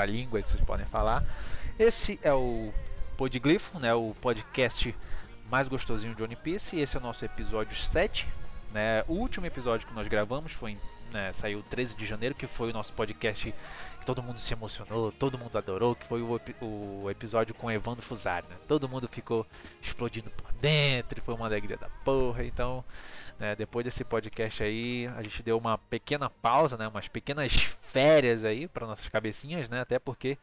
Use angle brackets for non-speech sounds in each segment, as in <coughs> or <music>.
outra língua que vocês podem falar. Esse é o Podglifo, né, o podcast mais gostosinho de One Piece, e esse é o nosso episódio 7. Né? O último episódio que nós gravamos foi né, saiu 13 de janeiro, que foi o nosso podcast que todo mundo se emocionou, todo mundo adorou, que foi o, o episódio com Evandro Fusari, né? Todo mundo ficou explodindo por dentro, foi uma alegria da porra. Então, né, depois desse podcast aí, a gente deu uma pequena pausa, né, umas pequenas férias aí para nossas cabecinhas, né? Até porque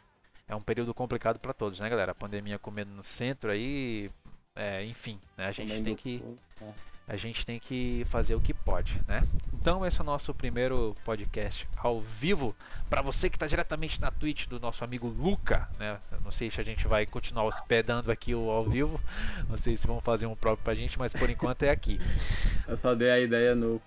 é um período complicado para todos, né, galera? A pandemia comendo no centro aí, é, enfim, né, a gente tem que é a gente tem que fazer o que pode, né? Então esse é o nosso primeiro podcast ao vivo para você que está diretamente na Twitch do nosso amigo Luca, né? Eu não sei se a gente vai continuar hospedando aqui o ao vivo, não sei se vão fazer um próprio pra gente, mas por enquanto é aqui. Eu só dei a ideia no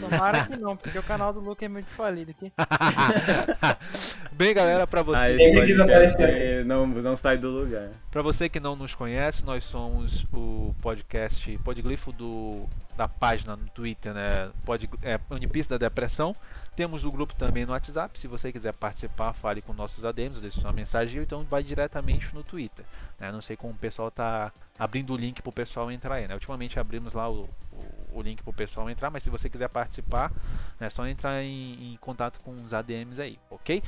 Tomara que não, porque o canal do Luca é muito falido aqui. <laughs> Bem, galera, para você ah, não não sai do lugar. Para você que não nos conhece, nós somos o podcast Podglifo do da página no Twitter, né? Pode, é, Unipista da Depressão. Temos o grupo também no WhatsApp. Se você quiser participar, fale com nossos ADMs, deixe sua mensagem, então vai diretamente no Twitter. Né? Não sei como o pessoal está abrindo o link para o pessoal entrar aí. Né? Ultimamente abrimos lá o, o, o link pessoal entrar, mas se você quiser participar, é só entrar em, em contato com os ADMs aí, ok?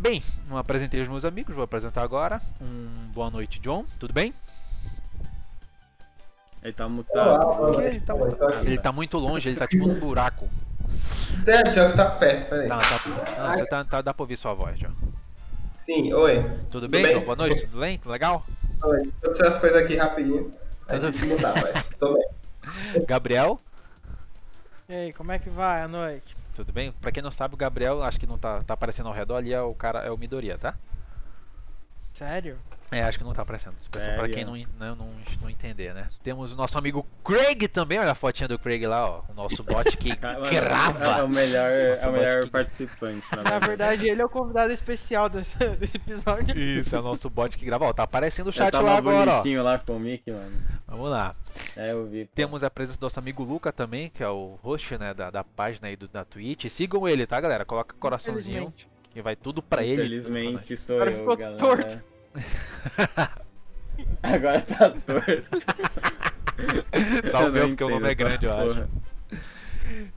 Bem, não apresentei os meus amigos, vou apresentar agora. Um boa noite, John. Tudo bem? Ele tá mutado. Ele, tá, ele tá muito longe, ele tá tipo num buraco. É, pior que tá perto, peraí. Tá, tá, não, você tá, tá, dá pra ouvir sua voz, John. Sim, oi. Tudo, Tudo bem, bem? Boa noite, tudo bem? Tudo legal? Oi, vou tirar as coisas aqui rapidinho. Tudo bem. Mudar, mas tô bem. <laughs> Gabriel? E aí, como é que vai a noite? Tudo bem? Pra quem não sabe, o Gabriel, acho que não tá, tá aparecendo ao redor ali, é o cara, é o Midoriya, tá? Sério? É, acho que não tá aparecendo. É, pra quem não, não, não, não, entender, né? Temos o nosso amigo Craig também, olha a fotinha do Craig lá, ó. O nosso bot que <laughs> grava. É o melhor, é o melhor que... participante. Na, <laughs> na verdade, ele é o convidado especial desse, <laughs> desse episódio. Isso, é o nosso bot que grava. Ó, tá aparecendo o chat lá agora, ó. lá com o Mickey, mano. Vamos lá. É, eu vi. Temos a presença do nosso amigo Luca também, que é o host, né, da, da página aí do, da Twitch. Sigam ele, tá, galera? Coloca coraçãozinho. Que vai tudo pra ele. Infelizmente, sou eu, galera. Torto. <laughs> Agora tá torto. <laughs> Meu, porque o nome é grande, eu acho.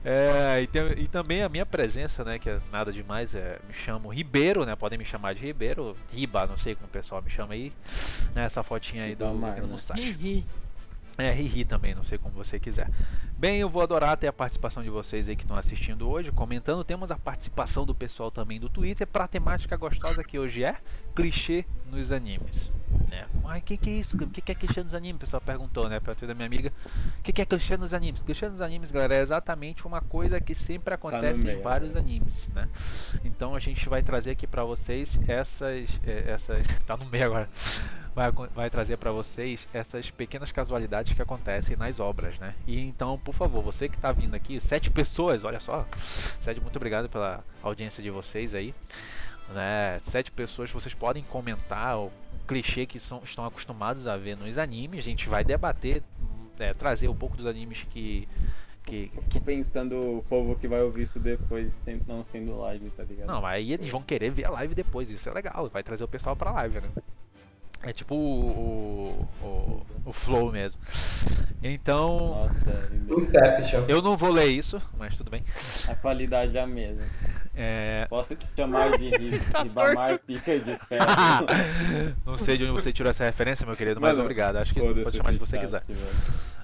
É, e, tem, e, também a minha presença, né, que é nada demais, é, me chamo Ribeiro, né, podem me chamar de Ribeiro, Riba, não sei como o pessoal me chama aí, né, essa fotinha aí do, do Mustache. É, Riri também, não sei como você quiser. Bem, eu vou adorar ter a participação de vocês aí que estão assistindo hoje, comentando. Temos a participação do pessoal também do Twitter para a temática gostosa que hoje é clichê nos animes. Né? Mas o que, que é isso? O que, que é clichê nos animes? O pessoal perguntou, né? Pra da minha amiga. O que, que é clichê nos animes? Clichê nos animes, galera, é exatamente uma coisa que sempre tá acontece tá meio, em vários né? animes, né? Então a gente vai trazer aqui para vocês essas. É, essas. <laughs> Tá no meio agora vai, vai trazer para vocês essas pequenas casualidades que acontecem nas obras, né? E então, por favor, você que está vindo aqui, sete pessoas, olha só, sete, muito obrigado pela audiência de vocês aí, né? Sete pessoas, vocês podem comentar o clichê que são, estão acostumados a ver nos animes, a gente vai debater, é, trazer um pouco dos animes que que, que... Pensando o povo que vai ouvir isso depois, não sendo live, tá ligado? Não, aí eles vão querer ver a live depois, isso é legal, vai trazer o pessoal pra live, né? É tipo o, o, o flow mesmo. Então. Nossa, eu não vou ler isso, mas tudo bem. A qualidade é a mesma. É... Posso te chamar de Ribamar <laughs> tá Pica de Ferro? não sei de onde você tirou essa referência, meu querido, mas Mano, obrigado. Acho que pode chamar de você quiser.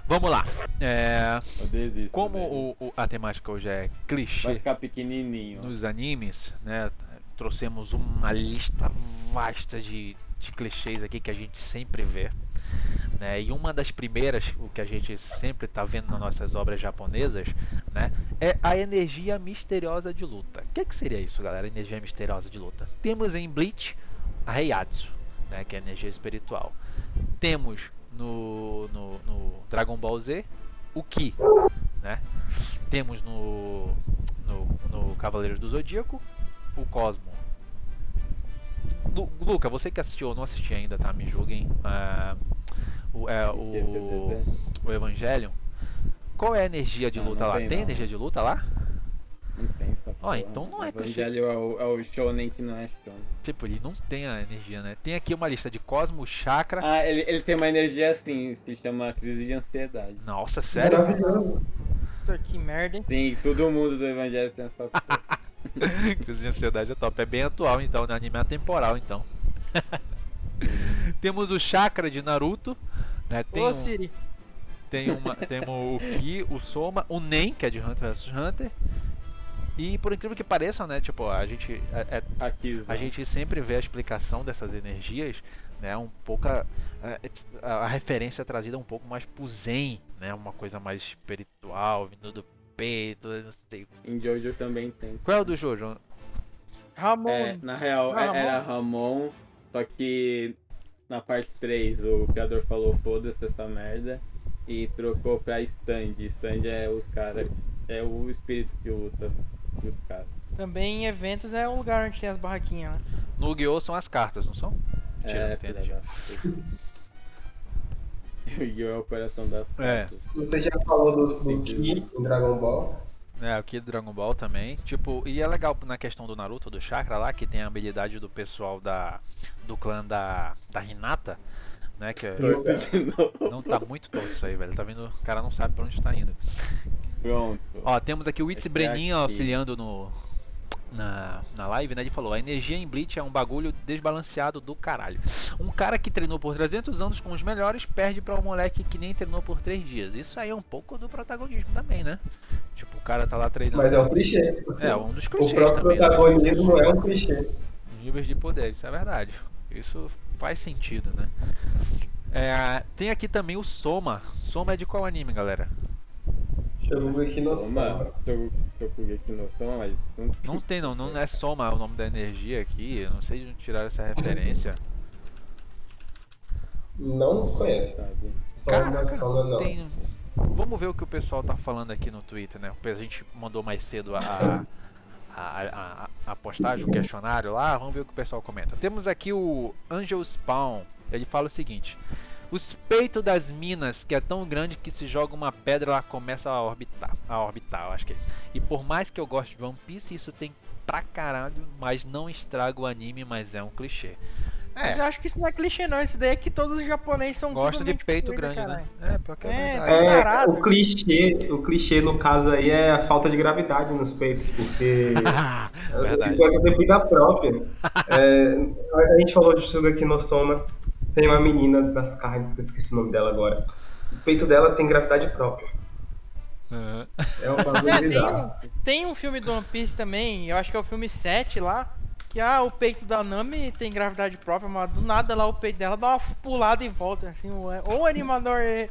Vamos lá. É... Desisto, como o, o, a temática hoje é clichê. Vai ficar pequenininho. Nos animes, né? Trouxemos uma lista vasta de de clichês aqui que a gente sempre vê. Né? E uma das primeiras, o que a gente sempre está vendo nas nossas obras japonesas, né? é a energia misteriosa de luta. O que, que seria isso, galera? Energia misteriosa de luta. Temos em Bleach a Heiatsu, né? que é a energia espiritual. Temos no, no, no Dragon Ball Z o Ki. Né? Temos no, no, no Cavaleiros do Zodíaco o Cosmo. Lu, Luca, você que assistiu ou não assistiu ainda, tá? Me julguem. Uh, o, é, o, o Evangelion. Qual é a energia de luta lá? Tem, tem energia de luta lá? Ó, então não é. Evangelho é o, é o shonen que não é shonen. Tipo, ele não tem a energia, né? Tem aqui uma lista de Cosmo, Chakra. Ah, ele, ele tem uma energia assim, se chama crise de ansiedade. Nossa, sério? Maravilhoso. Puta que merda, hein? Sim, todo mundo do Evangelho tem essa <laughs> <laughs> Crise de ansiedade é top. É bem atual, então, né? Anime atemporal, então. <laughs> Temos o Chakra de Naruto. Né? Tem, Ô, um, Siri. tem uma, <laughs> temos o Ki, o Soma, o Nen, que é de Hunter vs Hunter. E por incrível que pareça, né? Tipo, a gente. é- é- aqui. a gente sempre vê a explicação dessas energias, né? Um pouco a, a- a referência trazida um pouco mais pro Zen, né? Uma coisa mais espiritual, vindo do peito, eu não sei. Em Jojo também tem. Qual é o do Jojo? Ramon. É, na real, é- Ramon. era Ramon, só que na parte 3 o criador falou foda-se essa merda e trocou pra stand. Stand é os caras. É o espírito que luta os caras. Também em eventos é um lugar onde tem as barraquinhas, né? No Yu-Gi-Oh! são as cartas, não são? Mentira, É, não tem filha energia. da puta. O Yu é o coração das É. Você já falou do, do Ki em Dragon Ball. É, aqui do Dragon Ball também. Tipo, e é legal na questão do Naruto, do Chakra lá, que tem a habilidade do pessoal da do clã da, da Hinata, né? Que é- Torto de novo. não tá muito torto isso aí, velho. Tá vendo? O cara não sabe pra onde tá indo. Pronto. Ó, temos aqui o Itzy Esse Breninho auxiliando no, na, na live, né? Ele falou: a energia em Bleach é um bagulho desbalanceado do caralho. Um cara que treinou por 300 anos com os melhores perde pra um moleque que nem treinou por 3 dias. Isso aí é um pouco do protagonismo também, né? Tipo, o cara tá lá treinando. Mas é um clichê. É, um dos O clichês próprio também. né? protagonismo é um clichê. níveis de poder, isso é verdade. Isso faz sentido, né? É, tem aqui também o Soma. Soma é de qual anime, galera? Shogeki no Soma, Soma. Shokugeki no Soma, mas não Não tem não, não é Soma o nome da energia aqui. Eu não sei de onde tiraram essa referência. Não conhece. sabe. Soma, Caraca, Soma não. tem- Vamos ver o que o pessoal tá falando aqui no Twitter, né? A gente mandou mais cedo a, a, a, a- a postagem, o questionário lá. Vamos ver o que o pessoal comenta. Temos aqui o Angel Spawn. Ele fala o seguinte: Os peitos das minas, que é tão grande que se joga uma pedra, ela começa a orbitar. A orbitar, eu acho que é isso. E por mais que eu goste de One Piece, isso tem pra caralho, mas não estraga o anime, mas é um clichê. Mas É, eu acho que isso não é clichê, não. Isso daí é que todos os japoneses são gosta de peito grande, caralho. né? É, pior que é, É, verdade. é. É, o clichê, o clichê no caso aí é a falta de gravidade nos peitos, porque <laughs> Verdade. coisa tem vida própria. É, a gente falou de Shugaki no Soma, tem uma menina das carnes, que eu esqueci o nome dela agora. O peito dela tem gravidade própria. Aham. É um bagulho <laughs> É, tem, bizarro. um, tem um filme do One Piece também, eu acho que é o filme 7 lá, que ah, o peito da Nami tem gravidade própria, mas do nada lá o peito dela dá uma pulada e volta. Assim, ou, o animador e-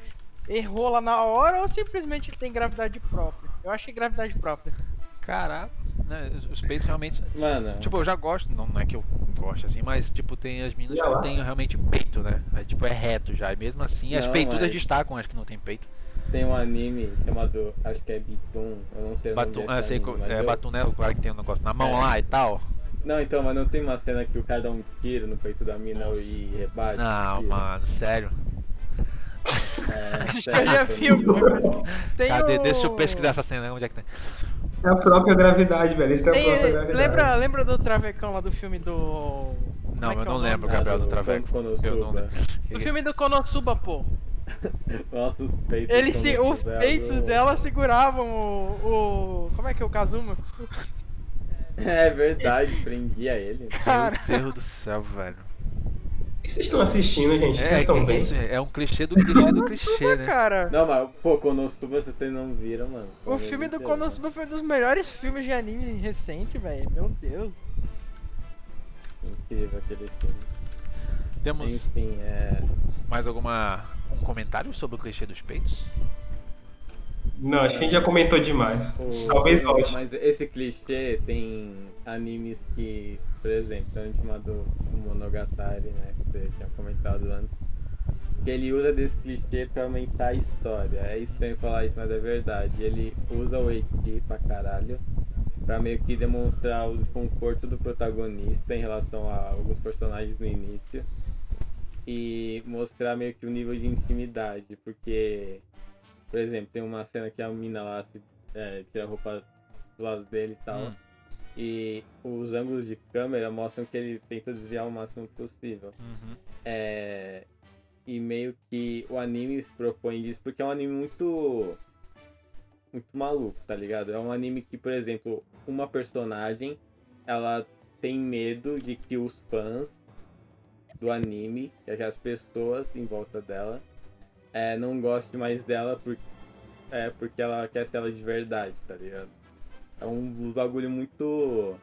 errou lá na hora, ou simplesmente ele tem gravidade própria. Eu acho que é gravidade própria. Caraca, né? os- Os peitos realmente. Mano, Tipo, eu já gosto, não, não é que eu gosto assim, mas tipo, tem as meninas Já que não tem realmente peito, né? É, tipo, é reto já. E mesmo assim, as Não, peitudas mas- destacam as que não tem peito. tem um anime chamado, acho que é Bitum, eu não sei o nome Batum, desse ah, sei, anime, é, eu- batum, né? O cara que tem um negócio na mão É. lá e tal. Não, então, mas não tem uma cena que o cara dá um tiro no peito da mina e rebate? Não, mano, sério. É, Acho <laughs> que sério, eu já vi o ligado. Tem Cadê? Deixa eu pesquisar essa cena, onde é que tem? É a própria gravidade, velho. Isso é a Tem- própria gravidade. lembra, lembra do Travecão lá do filme do. Como Não, é que eu é não nome? lembro, Gabriel do Traveco. Eu não lembro. Do filme do Konosuba, pô. <laughs> Nossa, os peitos. Ele do se, os é peitos algo- dela seguravam o, o. Como é que é o Kazuma? É verdade, prendia ele. Cara, Meu Deus do céu, velho. O que vocês estão assistindo, gente? Vocês É, estão que bem? isso, é um clichê do clichê do clichê, né? cara. Não, mas, pô, Konosuba vocês não viram, mano. O filme do Deus, Konosuba foi um dos melhores filmes de anime recente, velho. Meu Deus. Incrível aquele filme. Temos Enfim, é. mais alguma um comentário sobre o clichê dos peitos? Não, acho que a gente já comentou demais. o- Talvez volte. Mas esse clichê tem animes que, por exemplo, tem um chamado Monogatari, né? Que você tinha comentado antes. Que ele usa desse clichê pra aumentar a história. É estranho falar isso, mas é verdade. Ele usa o Eki pra caralho. Pra meio que demonstrar o desconforto do protagonista em relação a alguns personagens no início. E mostrar meio que o nível de intimidade. Porque, por exemplo, tem uma cena que a mina lá se, é, tira a roupa do lado dele e tal. Hum. E os ângulos de câmera mostram que ele tenta desviar o máximo possível. Uhum. É, e meio que o anime se propõe disso porque é um anime muito. Muito maluco, tá ligado? É um anime que, por exemplo, uma personagem ela tem medo de que os fãs do anime, que as pessoas em volta dela, é, não gostem mais dela por, é, porque ela quer ser ela de verdade, tá ligado? É um bagulho muito.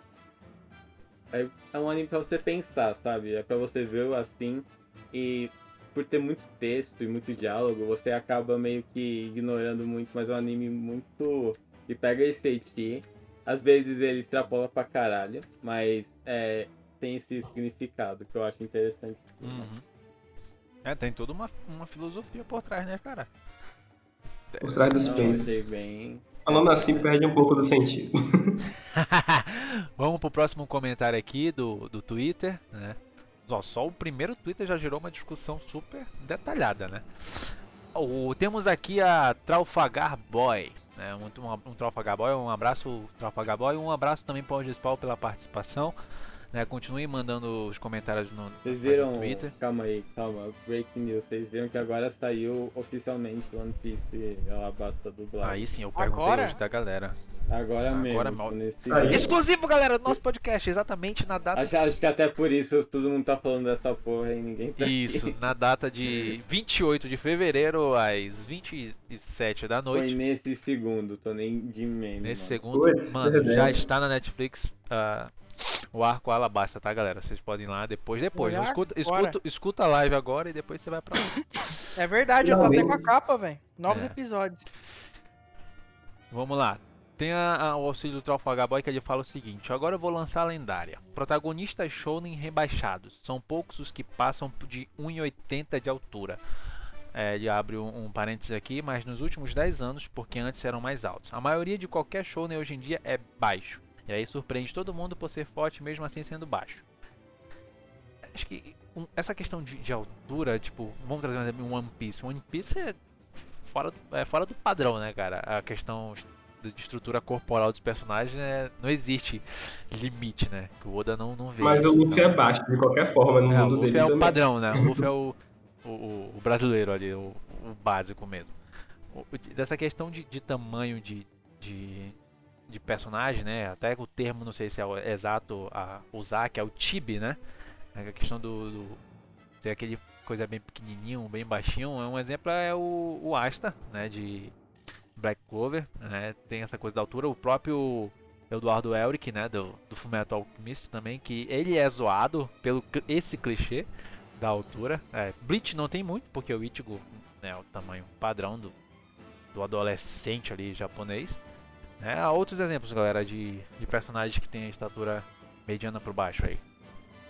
É, é um anime pra você pensar, sabe? É pra você ver assim e por ter muito texto e muito diálogo, você acaba meio que ignorando muito, mas é um anime muito. que pega esse Eiichi. Às vezes ele extrapola pra caralho, mas é, tem esse significado que eu acho interessante. Uhum. É, tem toda uma, uma filosofia por trás, né, cara? Por trás dos peitos. bem. Falando assim, perde um pouco do sentido. <laughs> Vamos pro próximo comentário aqui do, do Twitter, né? Ó, só o primeiro Twitter já gerou uma discussão super detalhada, né? O, temos aqui a Tralfagar Boy, né? Um, um, um Tralfagar Boy, um abraço Tralfagar Boy, um abraço também para o Gespal pela participação. Né? Continue mandando os comentários no, Vocês no viram. Twitter. Calma aí, calma. Breaking news. Vocês viram que agora saiu oficialmente One Piece Alabasta dublado. Aí sim, eu perguntei Agora? hoje da galera. Agora, mesmo. Agora mal- nesse Aí. Exclusivo, galera, do nosso podcast, exatamente na data Acho, acho que até por isso todo mundo tá falando dessa porra e ninguém tá. Isso, na data de <laughs> 28 de fevereiro, às 27 da Foi noite. nesse segundo, tô nem de meme. Nesse mano. segundo, Puts, mano, já está na Netflix ah, o arco Alabasta, tá, galera? Vocês podem ir lá depois. Depois, Olhar né? escuta, agora. escuta, escuta a live agora e depois você vai pra lá. É verdade, eu tô até com a capa, velho. Novos É. episódios. Vamos lá. Tem a- a- o auxílio do Trafalgar Boy que ele fala o seguinte: Agora eu vou lançar a lendária. Protagonistas shounen rebaixados. São poucos os que passam de 1,80 de altura. É, ele abre um, um parênteses aqui, mas nos últimos 10 anos, porque antes eram mais altos. A maioria de qualquer shounen hoje em dia é baixo. E aí surpreende todo mundo por ser forte, mesmo assim sendo baixo. Acho que um- essa questão de, de altura, tipo, vamos trazer um One Piece. One Piece é fora, do- é fora do padrão, né, cara? A questão de estrutura corporal dos personagens é, não existe limite, né? Que o Oda não, não vê. Mas isso, o Luffy então- é baixo, de qualquer forma, no é, o mundo Luffy dele é o também. padrão, né? O Luffy é o, <laughs> o, o- o brasileiro ali, o, o básico mesmo. O- o- dessa questão de, de tamanho de, de, de personagem, né? Até o termo, não sei se é o exato a usar, que é o Tibi, né? A questão do, do ser aquele coisa bem pequenininho, bem baixinho. é Um exemplo é o, o Asta, né? De Black Clover, né? Tem essa coisa da altura. O próprio Eduardo Elric, né? Do, do Fullmetal Alchemist também, que ele é zoado pelo esse clichê da altura. É, Bleach não tem muito, porque o Ichigo né, é o tamanho padrão do, do adolescente ali japonês. Né? Há outros exemplos, galera, de, de personagens que tem a estatura mediana por baixo aí.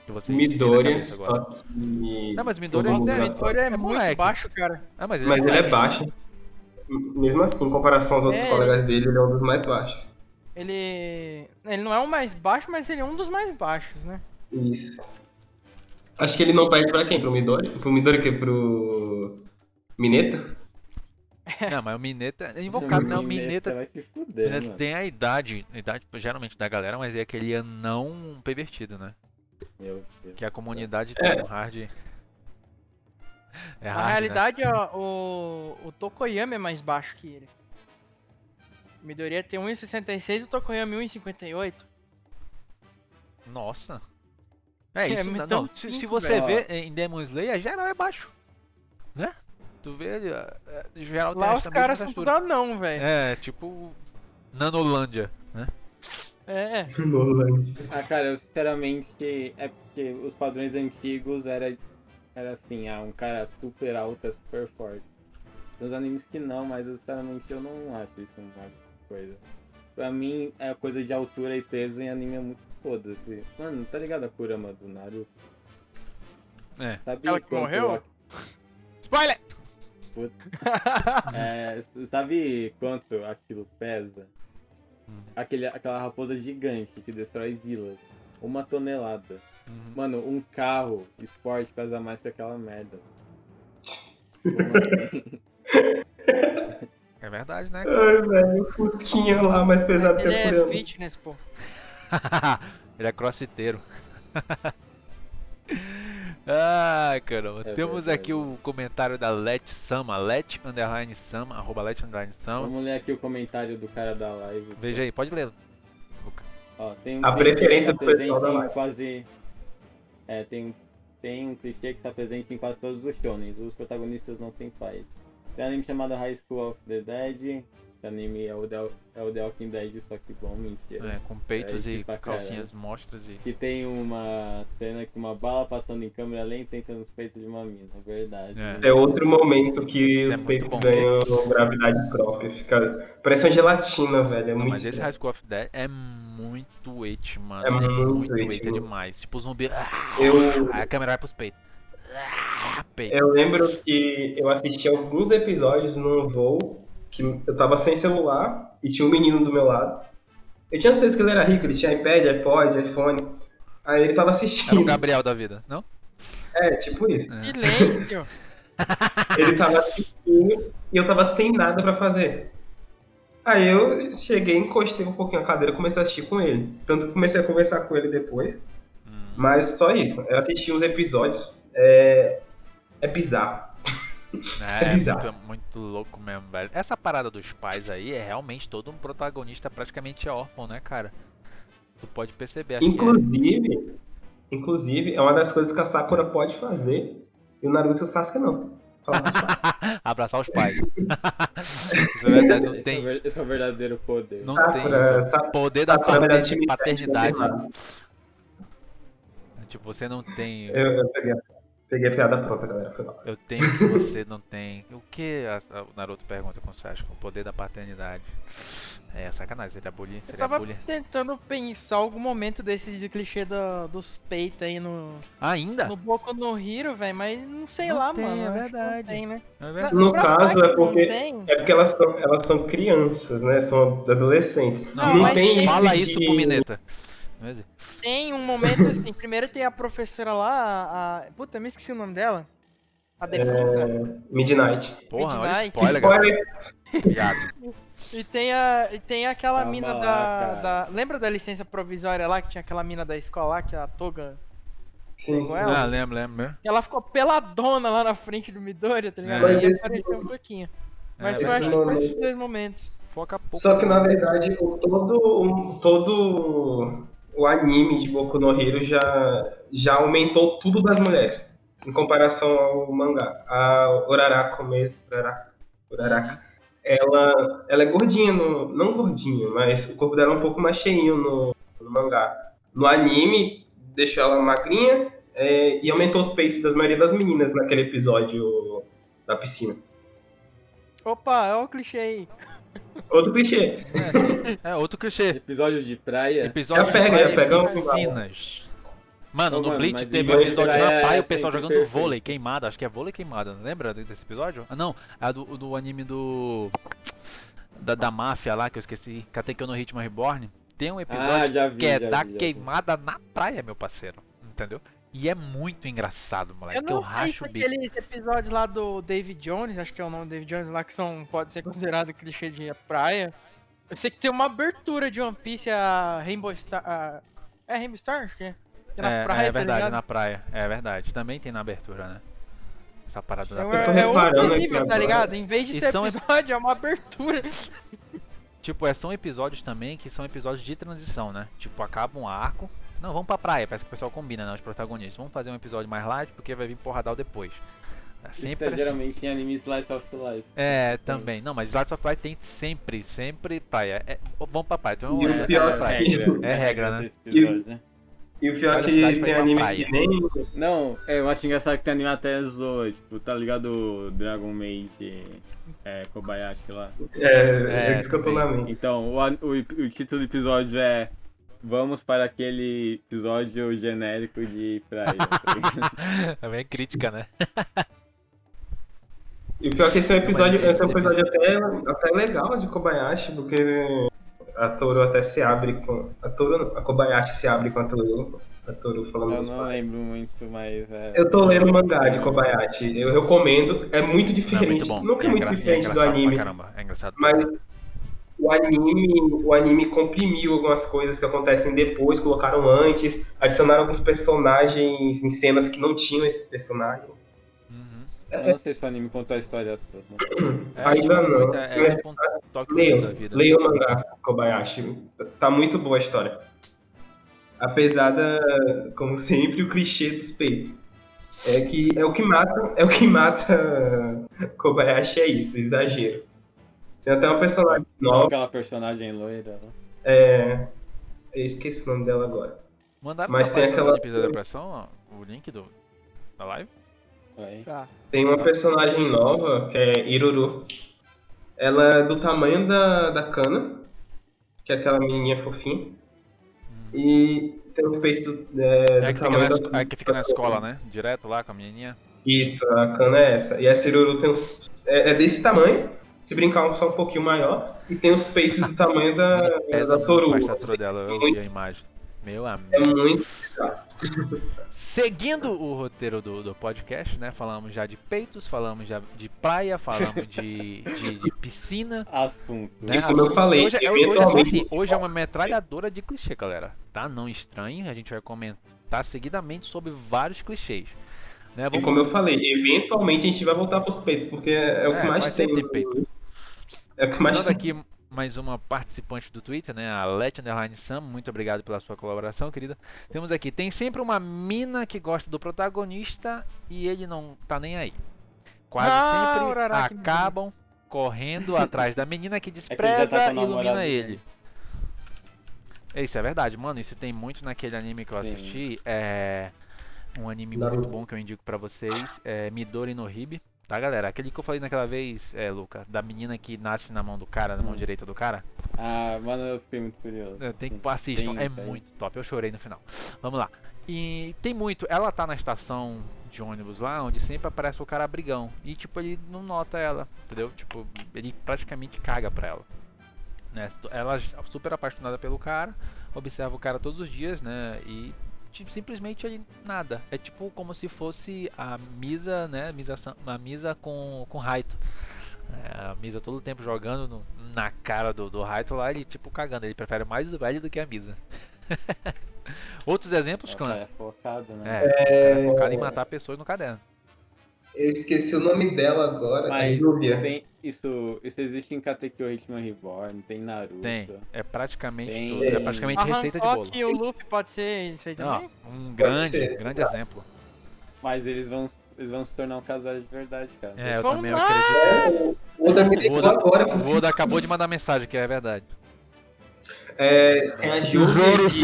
Que vocês Midoriya, só que. Não, mas Midoriya ainda já- Midoriya é, é muito moleque. baixo, cara. Ah, mas ele, Mas ele é baixo. Mesmo assim, em comparação aos outros É, colegas dele, ele é um dos mais baixos. Ele. Ele não é o mais baixo, mas ele é um dos mais baixos, né? Isso. Acho que ele não perde pra quem? Pro Midori? Pro Midori que pro. Mineta? Não, mas o Mineta é invocado, né? O Mineta, vai se fuder, Mineta mano. tem a idade, a idade geralmente da galera, mas é aquele anão pervertido, né? Meu Deus. Que a comunidade É. tem um hard. É Na hard, né? realidade, ó, o, o Tokoyami é mais baixo que ele. O Midoriya tem 1,66 e o Tokoyami 1,58. Nossa. É É, isso, mas não, se, se você velho. vê em Demon Slayer, geral é baixo. Né? Tu vê, é, é, geral Lá os caras são tudo anão, velho. É, tipo Nanolândia, né? É. <laughs> Noland. Ah, cara, eu sinceramente. É porque os padrões antigos era, era assim, ah, um cara super alto é super forte. Nos animes que não, mas eu, sinceramente eu não acho isso uma coisa. Pra mim, é coisa de altura e peso em anime é muito foda-se. Mano, tá ligado a Kurama do Naruto? É. Sabe Ela que morreu? Spoiler! <laughs> é, sabe quanto aquilo pesa? Hum. Aquele, aquela raposa gigante que destrói vilas. Uma tonelada. Uhum. Mano, um carro esporte pesa mais que aquela merda. <laughs> Assim? É verdade, né? Ai, velho, o Fusquinha lá mais pesado que Ele a é fitness, pô. <laughs> Ele é crossfiteiro. Ai, caramba. É Temos verdade. aqui o comentário da Let Sama, Let underline Sama, arroba Let underline Sama. Vamos ler aqui o comentário do cara da live. Veja aí, pode ler. Ó, tem um A preferência que do tá pessoal presente da em live. quase. É, tem, tem um clichê que está presente em quase todos os shonens. Os protagonistas não têm pais. Tem um anime chamado High School of the Dead. Esse anime é o The, é o The Walking Dead, só que bom, mentira. É, com peitos É, e pra calcinhas mostras e. Que tem uma cena que uma bala passando em câmera lenta entra nos peitos de uma mina, verdade. É. É outro momento que Isso é os muito peitos bom, ganham gravidade própria. Fica... Parece uma gelatina, velho. É Não, muito mas esse estranho. High School of Dead é muito it, mano. É É, muito muito it, é demais. Tipo, zumbi. Ah, Eu, Aí a câmera vai pros peitos. Ah, peito. eu lembro que eu assisti alguns episódios num voo que eu tava sem celular e tinha um menino do meu lado. Eu tinha certeza que ele era rico, ele tinha iPad, iPod, iPhone. Aí ele tava Era o assistindo. Gabriel da vida, não? É, tipo isso. Silêncio. <laughs> Ele tava assistindo e eu tava sem nada pra fazer. Aí eu cheguei, encostei um pouquinho a cadeira e comecei a assistir com ele. Tanto que comecei a conversar com ele depois. Hum. Mas só isso. Eu assisti uns episódios. É, é bizarro. É, <laughs> É bizarro. muito, muito louco mesmo, velho. Essa parada dos pais aí é realmente todo um protagonista praticamente órfão, né, cara? Tu pode perceber, acho que é. Inclusive, inclusive, é uma das coisas que a Sakura pode fazer e o Naruto e o Sasuke não. É <laughs> abraçar os pais. <laughs> Isso é verdade, não Esse, é tem esse é o verdadeiro poder. Não tem Sakura, isso. Sa- Poder da Sakura sete, paternidade. vai errado. Tipo, você não tem. Eu, eu peguei, peguei a piada pronta, galera. Foi mal. Eu tenho que você não tem. O que a- a- o Naruto pergunta com o Sasuke? O poder da paternidade. É sacanagem, seria bullying. Eu tava bullying. tentando pensar algum momento desses de clichê do- dos peitos aí no, Ainda? no Boku no Hero, velho, mas não sei Não lá, tem, mano. é verdade. tem, né? É verdade. No Pra caso, é porque- tem, É porque elas são, elas são crianças, né? São adolescentes. Não, Não, tem tem- isso Fala de... isso pro Mineta. Mas- tem um momento assim. <laughs> primeiro tem a professora lá, a. a- Puta, eu me esqueci o nome dela. A defunta. É, Midnight. Porra, olha Midnight. spoiler, galera. Spoiler! Viado. <laughs> E tem, a, e tem aquela Calma mina lá, da, da. Lembra da licença provisória lá, que tinha aquela mina da escola lá, que a Toga. Sim, Pegou sim. ela? Ah, lembro, lembro. Que ela ficou peladona lá na frente do Midoriya, tá ligado? É. Mas apareceu um pouquinho. Mas É, eu esse acho que esses dois momentos. Foca pouco. Só que na verdade todo, todo o anime de Boku no Hero já, já aumentou tudo das mulheres. Em comparação ao mangá. A Uraraka mesmo. Uraraka. Uraraka. Ela, ela é gordinha, no, não gordinha, mas o corpo dela é um pouco mais cheinho no, no mangá. No anime, deixou ela magrinha é, e aumentou os peitos da maioria das meninas naquele episódio da piscina. Opa, olha o clichê aí. Outro clichê. É, outro clichê. Episódio de praia. Episódio Já pega, de praia já pega piscinas. Mano, Ô, no mano, Bleach mas teve um episódio na praia praia, é o pessoal jogando perfeito. vôlei queimado. Acho que é vôlei queimado, não lembra desse episódio? Ah, não. É do, do anime do. Da, da máfia lá, que eu esqueci. Katekyo no Ritmo Reborn. Tem um episódio Ah, já vi, que é já da vi, vi. queimada na praia, meu parceiro. Entendeu? E é muito engraçado, moleque. Eu que eu não sei se racho bico. aqueles episódios lá do David Jones, acho que é o nome do David Jones lá, que são, pode ser considerado clichê de praia. Eu sei que tem uma abertura de One Piece, a Rainbow Star. a- É Rainbow Star? Acho que é. Que é na é, praia, é tá verdade, ligado? na praia. É verdade. Também tem na abertura, né? Essa parada da É, Eu tô é outro nível, tá ligado? Em vez de E ser são- episódio, é uma abertura. Tipo, é, são episódios também que são episódios de transição, né? Tipo, acaba um arco. Não, vamos pra praia, parece que o pessoal combina, né? Os protagonistas. Vamos fazer um episódio mais light porque vai vir porradal depois. É Isso sempre é assim. geralmente em anime Slice of Life. É, também. Não, mas Slice of Life tem sempre, sempre praia. É, vamos pra praia. Então, E o é, pior é praia. que- É regra, né? né? E o pior é que tem animes praia. que nem. Não, é, eu acho engraçado que tem anime até zoa, tipo, tá ligado o Dragon Maid é, Kobayashi lá? É, É, é isso que eu tô na mente. Então, o, o, o título do episódio é Vamos para aquele episódio genérico de praia. tá ligado? <laughs> É bem crítica, né? E o pior é que esse é um episódio, esse é um episódio até, até legal de Kobayashi, porque a Toru até se abre com. A Toru não, a Kobayashi se abre com a Toru. A Toru falando eu dos não pais. lembro muito, mas é. Eu tô lendo o mangá de Kobayashi, eu recomendo, é muito Não, é diferente. muito bom. Não que é muito engra- diferente do anime, Caramba, é engraçado. mas o anime, o anime comprimiu algumas coisas que acontecem depois, colocaram antes, adicionaram alguns personagens em cenas que não tinham esses personagens. Uhum. Eu não sei se o anime contou a história toda. É, Ainda tipo, não. muita- é, Mas- tipo um toque da Leiam, vida. leiam o mangá, Kobayashi. Tá muito boa a história. Apesar da, como sempre, o clichê dos peitos. É que é o que mata, é o que mata Kobayashi é isso, exagero. Tem até uma personagem Não nova, aquela personagem loira. né? é, eu esqueci o nome dela agora. Mandaram Mas pra tem aquela- episódio da pressão ó, o link do, da live? Aí. Tá. Tem uma personagem nova que é Iruru. Ela é do tamanho da, da Kana, que é aquela menininha fofinha. E tem os peitos do, é, É do a que, fica tamanho na, da, a que fica na escola, né? Direto lá com a menininha. Isso, a cana é essa. E a Ciruru tem uns. É, é desse tamanho, se brincar só um pouquinho maior. E tem os peitos do tamanho da, Pesa da muito Toru. a estatura dela, eu vi a imagem. Meu amigo. É muito. Seguindo o roteiro do, do podcast, né? Falamos já de peitos, falamos já de praia, falamos de, de, de piscina. <laughs> Assunto. Né? E como eu Assuntos- falei, hoje, é- hoje, é assim, hoje é uma metralhadora de clichê, galera. Tá? Não estranhe, a gente vai comentar seguidamente sobre vários clichês. Né? E Vamos- como eu falei, eventualmente a gente vai voltar pros peitos, porque é o É, que mais mas tem. sempre tem peito. É o que mais Usando tem. aqui mais uma participante do Twitter, né? A Let Underline Sam. Muito obrigado pela sua colaboração, querida. Temos aqui, tem sempre uma mina que gosta do protagonista e ele não tá nem aí. Quase Ah, sempre Urará, que acabam correndo atrás da menina que <laughs> despreza tá com e o namorado ilumina ele. Isso é verdade, mano. Isso tem muito naquele anime que eu Sim. assisti. É um anime Naruto. muito bom que eu indico pra vocês. É Midori no Hibi. Tá, galera? Aquele que eu falei naquela vez, é, Luca, da menina que nasce na mão do cara, na mão Hum. direita do cara. Ah, mano, eu fiquei muito curioso. É, Tem que assistam, tem é muito top. Eu chorei no final. Vamos lá. E tem muito. Ela tá na estação de ônibus lá, onde sempre aparece o cara brigão. E tipo, ele não nota ela, entendeu? Tipo, ele praticamente caga pra ela. Né? Ela é super apaixonada pelo cara, observa o cara todos os dias, né? E tipo, simplesmente ele nada. É tipo como se fosse a Misa, né? Misa, a Misa com, com Raito. É, a Misa todo o tempo jogando no- na cara do, do Raito lá, ele tipo cagando. Ele prefere mais o velho do que a Misa. <laughs> Outros exemplos, Ela clã? é focado, né? É, é focado em matar pessoas no caderno. Eu esqueci o nome dela agora. é Mas Júlia. tem, isso, isso existe em Katekyo Hitman Reborn, tem Naruto. Tem. É praticamente Tem- tudo. É praticamente A receita de bolo. E o Luffy pode ser isso aí Não, também? um grande, ser. grande exemplo. Mas eles vão, eles vão se tornar um casal de verdade, cara. É, eu Vamos também lá! acredito. O Oda me O Oda, agora. o Oda acabou de mandar mensagem, que é verdade. É, tem a Júlia. de-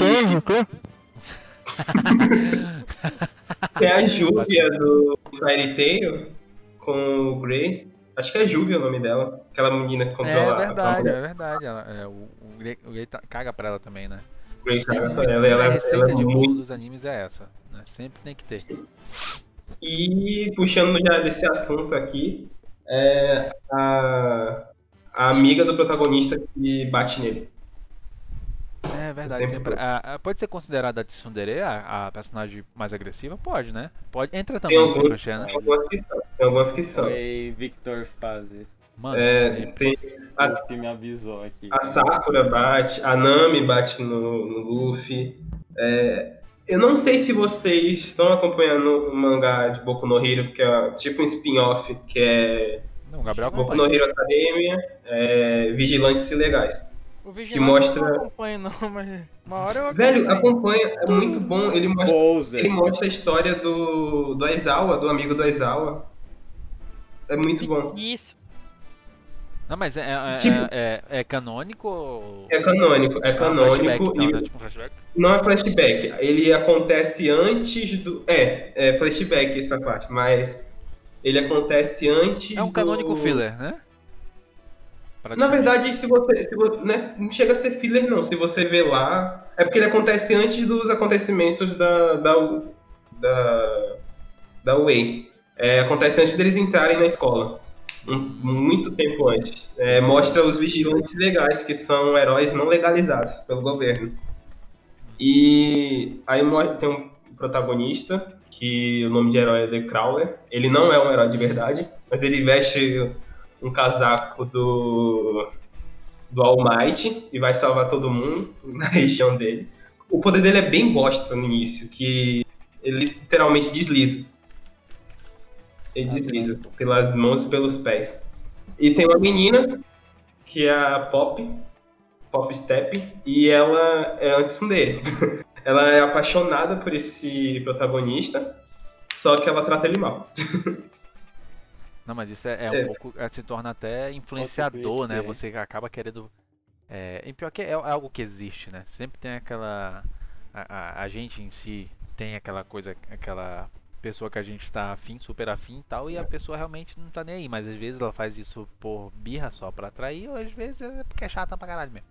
<laughs> Tem a Júlia do Fairy Tail com o Grey. Acho que é Júlia o nome dela. Aquela menina que controla É verdade, é verdade. Ela- é, o, o, Grey- o Grey tá- caga pra ela também, né? Grey, Tem cara. muito, Ela, ela, a ela receita é de bolo muito. dos animes é essa. Né? Sempre tem que ter. E puxando já desse assunto aqui, é a, a amiga do protagonista que bate nele. É verdade. sempre- a- a- pode ser considerada a Tsundere a, a personagem mais agressiva? Pode, né? Pode. Entra Tem também, alguns, Sebastião, né? tem algumas que são. Tem algumas que são. Foi Victor Fazes Mano, É, tem a, que me avisou aqui. a Sakura bate, a Nami bate no, no Luffy. É, eu não sei se vocês estão acompanhando o mangá de Boku no Hero, que é tipo um spin-off, que é Não, Gabriel Boku acompanha. no Hero Academia, é, Vigilantes Ilegais. O Que mostra- eu não acompanho não, <laughs> mas uma hora eu Velho, acompanha, é muito bom. Ele mostra. Ele mostra a história do, do Aizawa, do amigo do Aizawa. É muito bom. Isso. Não, mas é, é, Tipo- é, é- é canônico ou. É canônico, é Ah, flashback, canônico não, e né? Tipo um flashback? não é flashback. Ele acontece antes do. É, é flashback essa parte, mas ele acontece antes. É um canônico do... filler, né? Na verdade, se você. Se você né, não chega a ser filler, não. Se você vê lá. É porque ele acontece antes dos acontecimentos da. da, da, da Way. É, acontece antes deles entrarem na escola. Muito tempo antes. É, mostra os vigilantes legais, que são heróis não legalizados pelo governo. E aí tem um protagonista, que o nome de herói é The Crawler. Ele não é um herói de verdade, mas ele veste um casaco do do All Might e vai salvar todo mundo <laughs> na região dele. O poder dele é bem bosta no início, que ele literalmente desliza. Ele desliza pelas mãos e pelos pés. E tem uma menina, que é a Pop, Pop Step, e ela é antes dele. <laughs> ela é apaixonada por esse protagonista, só que ela trata ele mal. <laughs> Não, mas isso é, é um É. pouco. é, se torna até influenciador, né? é. Você acaba querendo. É, e pior que é, algo que existe, né? Sempre tem aquela. A, a, a gente em si tem aquela coisa, aquela pessoa que a gente tá afim, super afim e tal, e a pessoa realmente não tá nem aí. Mas às vezes ela faz isso por birra só pra atrair, ou às vezes é porque é chata pra caralho mesmo.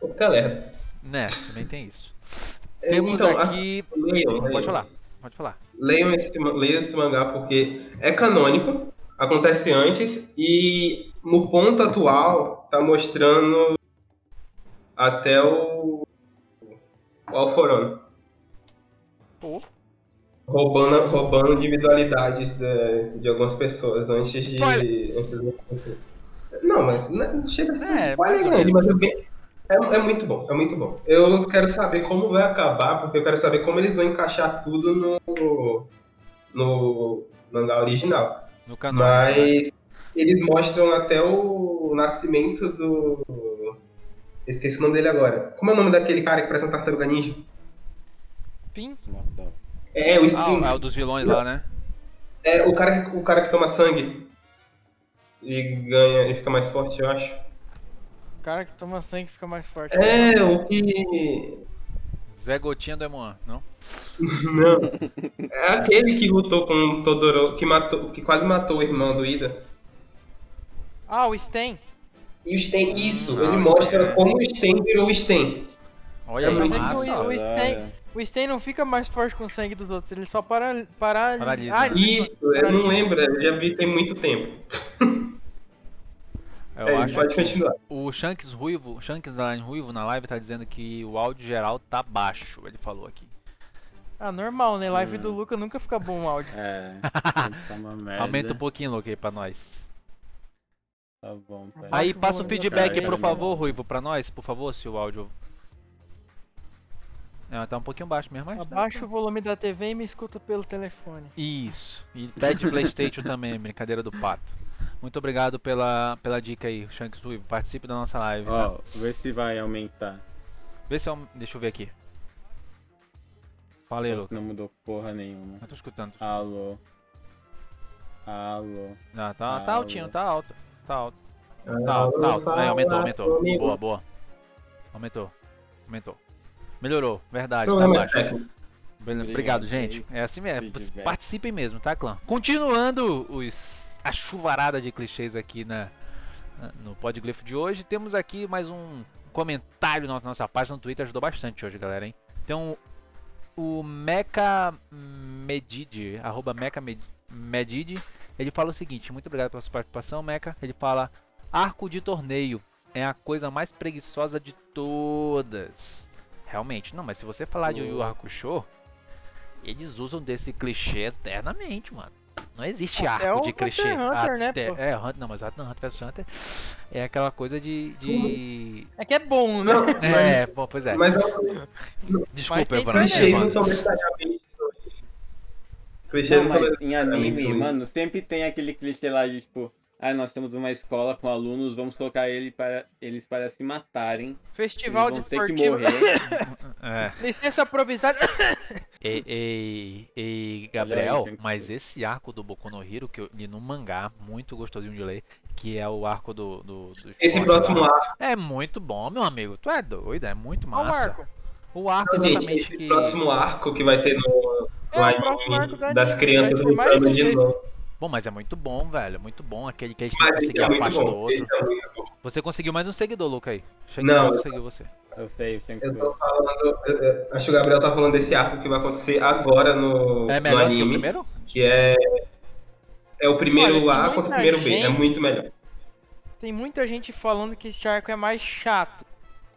Fica lerda. Né, também tem isso. <laughs> É, Temos então, aqui. leiam. Pode falar, pode falar. Leiam esse, leiam esse mangá porque é canônico, acontece antes e no ponto atual tá mostrando até o, o Alforano. Pô. Roubando, roubando individualidades de, de algumas pessoas antes de. Antes de acontecer. Não, mas não chega a ser É, spoiler grande, mas é, bem- é, é muito bom, é muito bom. Eu quero saber como vai acabar, porque eu quero saber como eles vão encaixar tudo no, no mangá original. No canal. Mas eles mostram até o nascimento do. Esqueci o nome dele agora. Como é o nome daquele cara que parece uma tartaruga ninja? Fim. É, o Ah, Spin. o- é o dos vilões lá, né? É o cara, que, o cara que toma sangue e ganha e fica mais forte, eu acho. O cara que toma sangue fica mais forte. É, o que. Zé Gotinha do Emoan, não? <laughs> Não. É aquele que lutou com o Todoro, que matou, que quase matou o irmão do Ida. Ah, o Sten. E o Sten, isso, Não, ele mostra é- como o Sten virou o Sten. Olha É aí, muito massa. o, o Sten, o Sten não fica mais forte com o sangue dos outros, ele só para, para, Paralisa, Ah? Isso, eu não lembro, eu já vi tem muito tempo. <laughs> Eu é, acho pode continuar. O Shanks Ruivo, Shanks Line Ruivo na live tá dizendo que o áudio geral tá baixo, ele falou aqui. Ah, normal, né? Live Hum. do Luca nunca fica bom o áudio. É, <laughs> tá uma merda. Aumenta um pouquinho, Luke, aí pra nós. Tá bom, pera. Baixa Aí passa o feedback, cara, por favor, Ruivo, pra nós, por favor, se o áudio... É, tá um pouquinho baixo mesmo, mas... Abaixa o volume da TV e me escuta pelo telefone. Isso. E pede Playstation também, brincadeira do pato. Muito obrigado pela, pela dica aí, Shanks Ruivo. Participe da nossa live. tá? Ó, vê se vai aumentar. Vê se eu... Deixa eu ver aqui. Aí, Luke. Não mudou porra nenhuma. Eu tô escutando. Alô. Alô. Ah, tá, tá Alô. altinho, tá alto. Tá alto. Tá alto, tá alto. Aí, aumentou, aumentou. Boa, boa. Aumentou. Aumentou. Melhorou, verdade, tá Problema baixo. Obrigado, Obrigado, gente. É assim mesmo. Participem mesmo, tá, clã? Continuando os, a chuvarada de clichês aqui na, no Podglifo de hoje, temos aqui mais um comentário na nossa página no Twitter. Ajudou bastante hoje, galera, hein? Então, o Mecha Medid, arroba Mecha Med- Medid, ele fala o seguinte: muito obrigado pela sua participação, Mecha. Ele fala: arco de torneio é a coisa mais preguiçosa de todas. Realmente, não, mas se você falar de Yu Yu Hakusho, eles usam desse clichê eternamente, mano. Não existe Até arco de clichê. Hunter, né, pô? É, Hunter, não, mas Hunter Hunter vs Hunter é aquela coisa de. de... É que é bom, né? Não, É, mas, bom, pois é. mas é Desculpa, tem Evandro. clichês não são necessariamente. Clichês Não, não, são mas em anime, mano, sempre tem aquele clichê lá de tipo, ah, nós temos uma escola com alunos, vamos colocar ele para, eles para se matarem. Festival eles vão ter que morrer. <laughs> É. Licença provisória. E, e, e, Gabriel, mas esse arco do Boku no Hero, que eu li no mangá, muito gostosinho de ler, que é o arco do. do, do Esse esporte próximo arco, É muito bom, meu amigo. Tu é doido, é muito massa. Marco. O arco gente, exatamente esse que. próximo arco que vai ter no, no É, arco anime das anime, crianças lutando de novo. Bom, mas é muito bom, velho. Muito bom. Aquele que a gente tem que conseguir é a do bom. Esse outro. é. Você conseguiu mais um seguidor, Luca aí. Cheguei Não, conseguiu você. Eu sei, eu tenho que Eu tô falando. eu- Acho que o Gabriel tá falando desse arco que vai acontecer agora no, É no melhor que o anime. primeiro? Que é. É o primeiro Olha, A contra o primeiro B. É gente- muito melhor. Tem muita gente falando que esse arco é mais chato.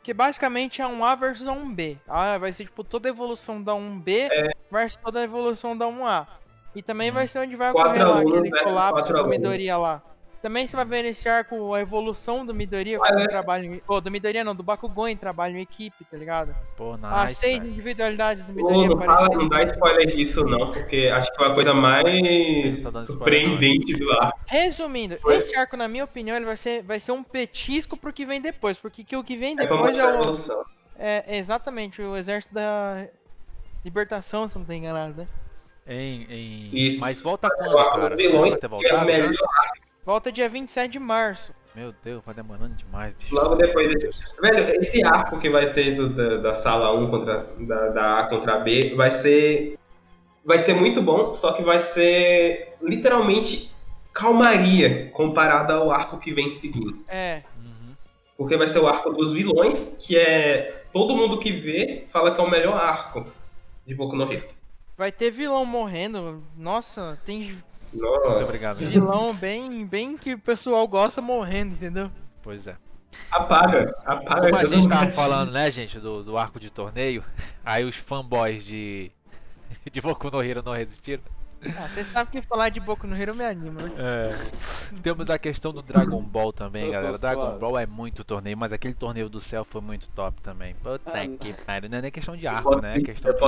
Que basicamente é um A versus um B. Ah, vai ser tipo toda a evolução da 1B É. versus toda a evolução da 1A. E também vai ser onde vai ocorrer lá aquele colapso alunos. Midoriya lá. Também você vai ver nesse arco a evolução do Midoriya como Olha. trabalho em... Ô, do Midoriya não, do Bakugou em trabalho em equipe, tá ligado? Pô, As nice. seis velho. individualidades do Midoriya não, fala, não dá spoiler disso não, porque acho que foi a coisa mais Tá surpreendente do arco. Resumindo, Foi. esse arco, na minha opinião, ele vai ser, vai ser um petisco pro que vem depois. Porque que o que vem É depois é, a o, evolução. é é exatamente o exército da libertação, se não tô enganado, né? Em, em... Isso. Mas volta O quando, arco cara? dos vilões, Vai ter que é o voltado, já? melhor Volta dia 27 de março. Meu Deus, vai demorando demais, bicho. Logo depois desse. Velho, esse arco que vai ter do- da, da sala 1 contra. Da, da A contra a B vai ser. Vai ser muito bom, só que vai ser literalmente calmaria comparado ao arco que vem seguindo. É, Uhum. Porque vai ser o arco dos vilões, que é. Todo mundo que vê fala que é o melhor arco de Boku no Hero. Vai ter vilão morrendo. Nossa, tem Nossa. Muito obrigado. vilão bem, bem que o pessoal gosta morrendo, entendeu? Pois é. Apaga, apaga. Como a gente tava falando, né, gente, do, do arco de torneio, aí os fanboys de, <laughs> de Boku no Hero não resistiram. Ah, vocês sabem que falar de Boku no Hero me anima, né? É. Temos a questão do Dragon Ball também, galera. Dragon suave. Ball é muito torneio, mas aquele torneio do céu foi muito top também. Puta Ah, que pariu. Não é nem questão de arco, né? É questão de...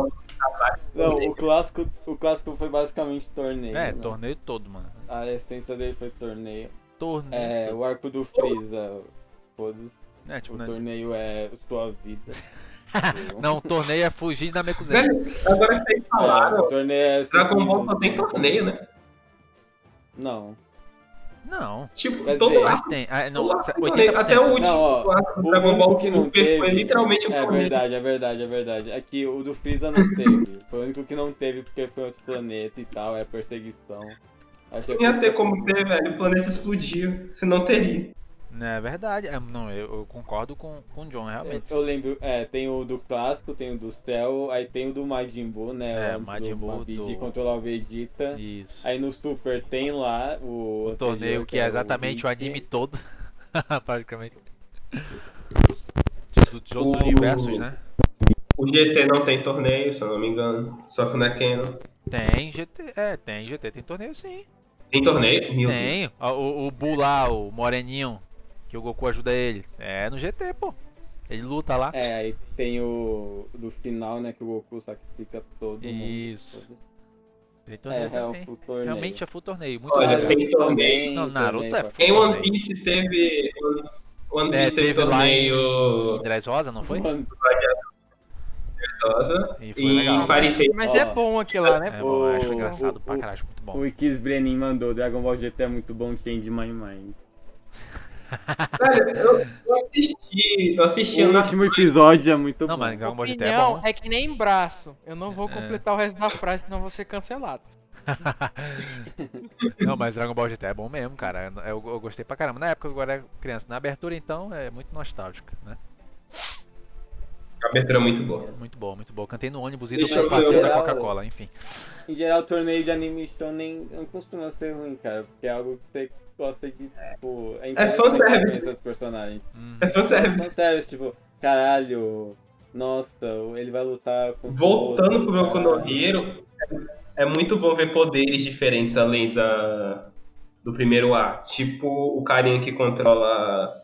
Não, o clássico, o clássico foi basicamente torneio. É, né? torneio todo, mano. A essência dele foi torneio. Torneio. É, o arco do Freeza. Foda-se. É, tipo, O né? torneio é sua vida. <laughs> Não, torneio é fugir da Mekuzen. Velho, agora que vocês É, falaram, o torneio é. Dragon Ball só tem torneio, né? Não. Não, Tipo, Quer todo dizer, arco. tem. ah, Não, todo arco se- tem torneio. 80%. Até o último Não, ó, arco do Dragon Ball que não Super foi teve- literalmente um É torneio. verdade, é verdade, é verdade. É que o do Freeza não teve. Foi o único que não teve porque foi outro planeta e tal, é perseguição. Acho Não que ia ter como ter, velho. O planeta explodiu. Se não teria. Não, é verdade. É, não, eu, eu concordo com, com o John, realmente. Eu lembro, é, tem o do clássico, tem o do céu, aí tem o do Majin Buu, né? É, antes Majin do Buu do- controlar o Vegeta. Isso. Aí no Super tem lá o. O torneio que é o exatamente o Hit. anime todo. <laughs> Praticamente. Tipo, de outros O- universos, né? O GT não tem torneio, se eu não me engano. Só que não é Canon. Tem GT. É, tem GT, tem torneio sim. Tem torneio? Meu Deus. Tem. Ó, O, o Buu lá, o Moreninho, que o Goku ajuda ele. É no GT, pô. Ele luta lá. É, aí tem o do final, né? Que o Goku sacrifica todo mundo. Isso. Tem É, torneio é o torneio. Realmente é full torneio. Muito Olha, legal. tem torneio. também, Não, Naruto torneio é full Em One torneio. Piece teve. One É, Piece teve, teve lá em torneio. Dress Rosa, não foi? E foi E legal. Fairy Tail. Mas é bom aquilo lá, né? É bom, eu acho O- engraçado o- pra o- caralho, acho muito bom. O Ikis Brenin mandou, Dragon Ball GT é muito bom, change my mind. Velho, eu, eu assisti. Eu assisti O na último episódio é muito Não, bom. mas Dragon Ball GT é Opinião bom. é que nem braço. Eu não vou É. completar o resto da frase, senão vou ser cancelado. <laughs> Não, mas Dragon Ball GT é bom mesmo, cara. Eu, eu gostei pra caramba. Na época eu era criança. Na abertura, então, é muito nostálgica, né? A abertura é muito boa. Muito bom, muito bom. Cantei no ônibus pro eu passeio da Coca-Cola, enfim. Em geral, torneio de anime shonen não costuma ser ruim, cara. Porque é algo que você gosta de, tipo... É interessante fanservice. conhecer os personagens. Hum, É fanservice. Fanservice, tipo, caralho... Nossa, ele vai lutar com... Voltando pro Boku no Caralho. Hero, é é muito bom ver poderes diferentes além da, do primeiro ar. Tipo o carinha que controla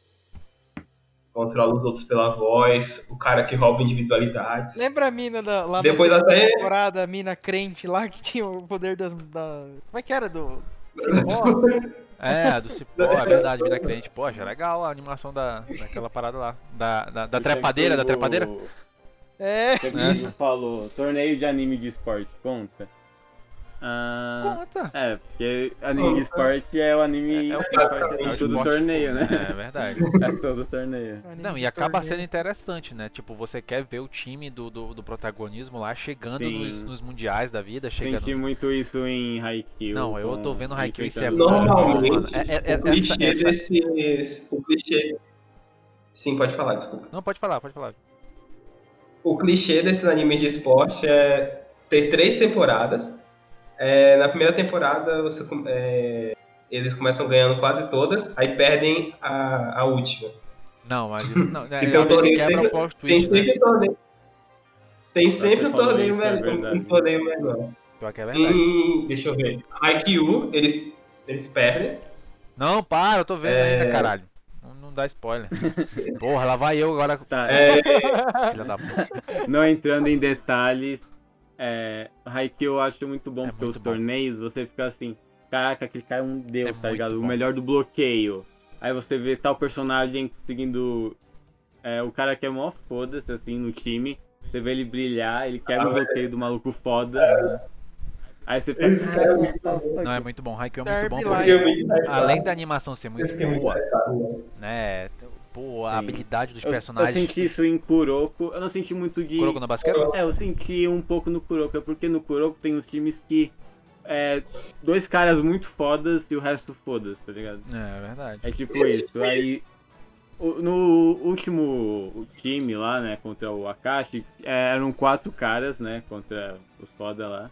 controla os outros pela voz, o cara que rouba individualidades. Lembra a mina da, lá Depois até- temporada, a mina crente lá que tinha o poder das. Da... Como é que era? Do. <laughs> É, do Cipó, <laughs> é verdade, vida crente. Poxa, legal a animação da, daquela parada lá. Da, da, da trepadeira, da o- trepadeira. É. Já que o Gugu falou, torneio de anime de esporte, conta? Ah, Conta. é, porque anime de esporte é o anime É, é o <laughs> é todo torneio, né? É verdade. É todo torneio. Não, e acaba sendo interessante, né? Tipo, você quer ver o time do, do, do protagonismo lá chegando nos, nos mundiais da vida, chegando. Senti muito isso em Haikyuu. Não, eu tô vendo Haikyuu, isso é Normalmente. É- é- o clichê essa- essa- desses. O clichê. Sim, pode falar, desculpa. Não, pode falar, pode falar. O clichê desses animes de esporte é ter três temporadas. É, na primeira temporada você é, eles começam ganhando quase todas, aí perdem a, a última. Não, mas isso não. <laughs> É, Então, torneio quebra sempre- Tem twist, né? sempre torneio. Tem sempre um torneio isso, é menor. verdade. um torneio menor. É. Em, deixa eu ver. Haikyuu, eles, eles perdem. Não, para, eu tô vendo É. ainda, caralho. Não, não dá spoiler. <laughs> Porra, lá vai eu agora. Tá, É, <laughs> Filha da puta. não entrando em detalhes, é, Haikyuu eu acho muito bom É porque muito os bom. torneios você fica assim, caraca, aquele cara é um deus, É tá ligado? O bom. melhor do bloqueio. Aí você vê tal personagem seguindo é, o cara que é mó foda-se assim no time. Você vê ele brilhar, ele quebra Ah, o bloqueio do maluco foda. Aí você fica. Esse cara é muito "Caraca, Não, é muito bom. Haikyuu é muito bom. Porque, além da animação ser muito boa, hypado, né? Pô, a Sim. habilidade dos Eu, eu personagens. senti isso em Kuroko. Eu não senti muito de. Kuroko no basquete? É, eu senti um pouco no Kuroko, é porque no Kuroko tem uns times que. É, dois caras muito fodas e o resto foda-se, tá ligado? É, é verdade. É tipo isso. Aí. No último time lá, né, contra o Akashi, é, eram quatro caras, né, contra os foda lá.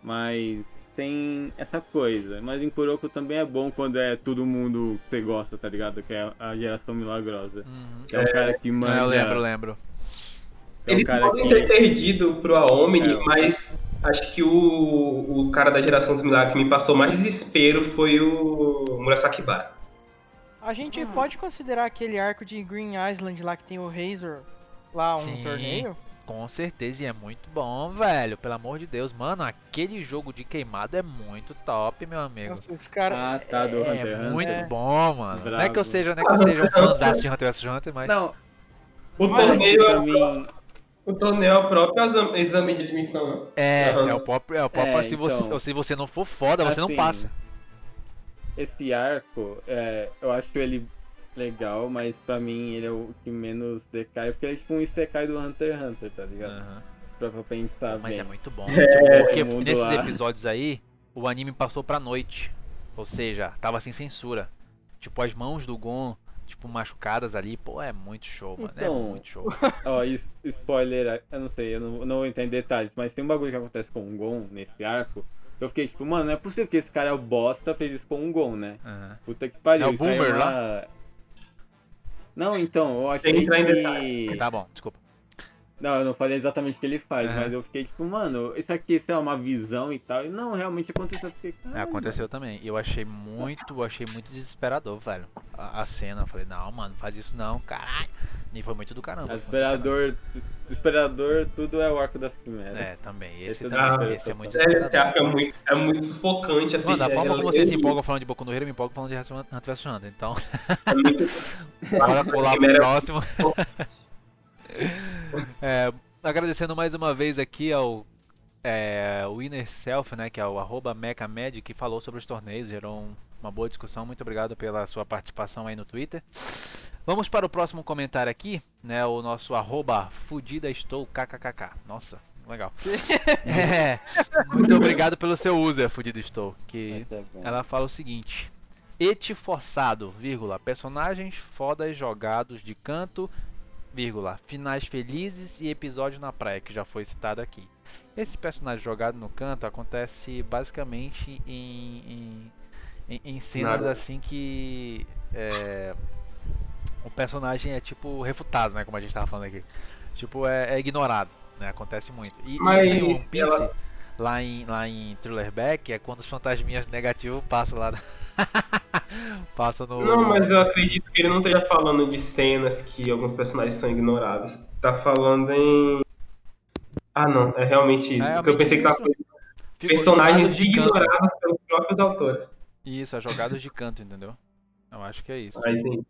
Mas tem essa coisa. Mas em Kuroko também é bom quando é todo mundo que você gosta, tá ligado? Que é a geração milagrosa. Uhum. É o cara que manda. Eu lembro, eu lembro. É cara podem que. ter perdido pro Aomni, É. mas acho que o, o cara da geração dos milagres que me passou mais desespero foi o Murasaki Bara. A gente pode considerar aquele arco de Green Island lá que tem o Razor lá um Sim. torneio? Com certeza, e é muito bom, velho. Pelo amor de Deus, mano, aquele jogo de queimado é muito top, meu amigo. Nossa, os caras. Ah, tá, do é Hunter Hunter. muito É. bom, mano. Não é que eu Bravo. seja, não é que eu seja um <laughs> fãzaço de Hunter x Hunter, mas. Não, O torneio, mim. o torneio é o próprio exame, de admissão, né? É, Aham. é o próprio, é o próprio É, se, você, então. se você não for foda, você não Assim, passa. Esse arco, é, eu acho ele legal, mas pra mim ele é o que menos decai, porque ele é tipo um Isekai do Hunter x Hunter, tá ligado? Aham. Pra, pra pensar Mas bem. é muito bom. É, porque o mundo nesses lá. episódios aí, o anime passou pra noite. Ou seja, tava sem censura. Tipo, as mãos do Gon, tipo, machucadas ali. Pô, é muito show, mano. Então, é muito show. <laughs> Ó, is- spoiler, eu não sei, eu não, eu não vou entender detalhes, mas tem um bagulho que acontece com o Gon nesse arco. Eu fiquei tipo, mano, não é possível que esse cara é o bosta fez isso com o Gon, né? Aham. Puta que pariu. É o isso aí Boomer uma... Não, então, eu achei entrar em que. Tá bom, desculpa. Não, eu não falei exatamente o que ele faz, mas eu fiquei tipo, mano, isso aqui isso é uma visão e tal. E não, realmente aconteceu. Eu fiquei, É, "Caralho, aconteceu também. E eu achei muito, eu achei muito desesperador, velho. A, a cena, eu falei, não, mano, faz isso não, caralho. E foi muito do caramba. mano." foi muito do Desesperador, desesperador, tudo é o arco das quimeras. É, também. Esse, Esse também, é esse é muito É, é muito, é muito sufocante, assim. Mano, da é- forma como é- você se é- empolga falando de Boku no Hero, eu me empolgo falando de Hunter x Hunter. Então, É muito... <laughs> bora pular pro próximo. É, agradecendo mais uma vez aqui ao é, Winner Self, né, que é o arroba MechaMed, que falou sobre os torneios, gerou um- uma boa discussão. Muito obrigado pela sua participação aí no Twitter. Vamos para o próximo comentário aqui, né, o nosso arroba Fudida Estou kkkk. Nossa, legal. <laughs> É, muito obrigado pelo seu user, Fudida Estou, que é bom. ela fala o seguinte: Et forçado, vírgula, personagens fodas jogados de canto, vírgula, finais felizes e episódio na praia, que já foi citado aqui. Esse personagem jogado no canto acontece basicamente em, em, em- cenas Nada. assim que é, o personagem é tipo refutado, né? Como a gente tava falando aqui. Tipo, é, é ignorado, né? Acontece muito. E, Mas One Piece, ela- lá em, lá em Thriller Back, é quando os fantasminhas negativos passam lá. na- <laughs> passam no. Não, mas eu acredito que ele não esteja falando de cenas que alguns personagens são ignorados. Tá falando em. Ah, não, é realmente isso. É porque eu pensei que tava falando personagens de canto. ignorados pelos próprios autores. Isso, é jogados de canto, entendeu? Eu acho que é isso. Aí tem-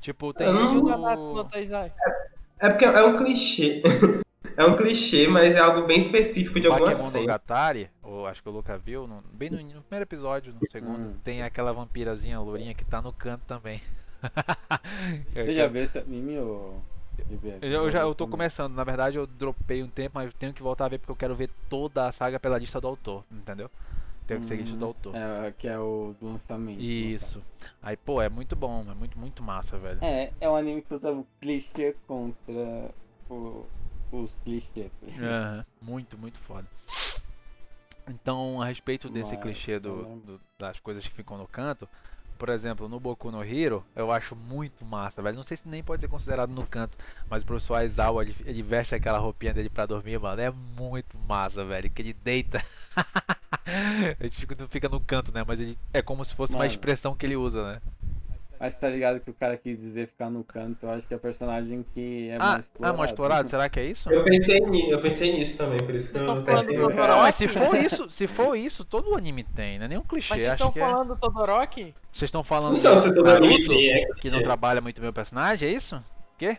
Tipo, tem não- no. Taizai. É porque é um clichê. <laughs> é um clichê, mas é algo bem específico de alguma cena. Bakemonogatari, ou acho que o Luca viu, no- bem no, no primeiro episódio, no segundo, Hum. tem aquela vampirazinha lourinha que tá no canto também. <laughs> Você já viu esse anime ou. Eu, eu já eu tô começando, na verdade eu dropei um tempo, mas tenho que voltar a ver porque eu quero ver toda a saga pela lista do autor, entendeu? Tenho que seguir a lista do autor. É, que é o do lançamento. Isso. Aí, pô, é muito bom, é muito, muito massa, velho. É, é um anime que usa o clichê contra o- os clichês. Aham, muito, muito foda. Então, a respeito desse Mas, clichê do, do- das coisas que ficam no canto, por exemplo, no Boku no Hero, eu acho muito massa, velho. Não sei se nem pode ser considerado no canto, mas o professor Aizawa, ele, ele veste aquela roupinha dele pra dormir, mano. É muito massa, velho. Que ele deita. <laughs> a gente fica, fica no canto, né? Mas ele, é como se fosse uma Mano. expressão que ele usa, né? Mas tá ligado que o cara quis dizer ficar no canto, eu acho que é personagem que é ah, mais ah, explorado. mais explorado? Será que é isso? Eu pensei, ni- eu pensei nisso também, por isso que Vocês eu estão falando pensei do Todoroki? Se for isso, se for isso, todo anime tem, não é nenhum clichê. Mas vocês estão é. falando do Todoroki? Vocês estão falando Então, do Naruto, é que não trabalha muito bem o personagem, é isso? Quê?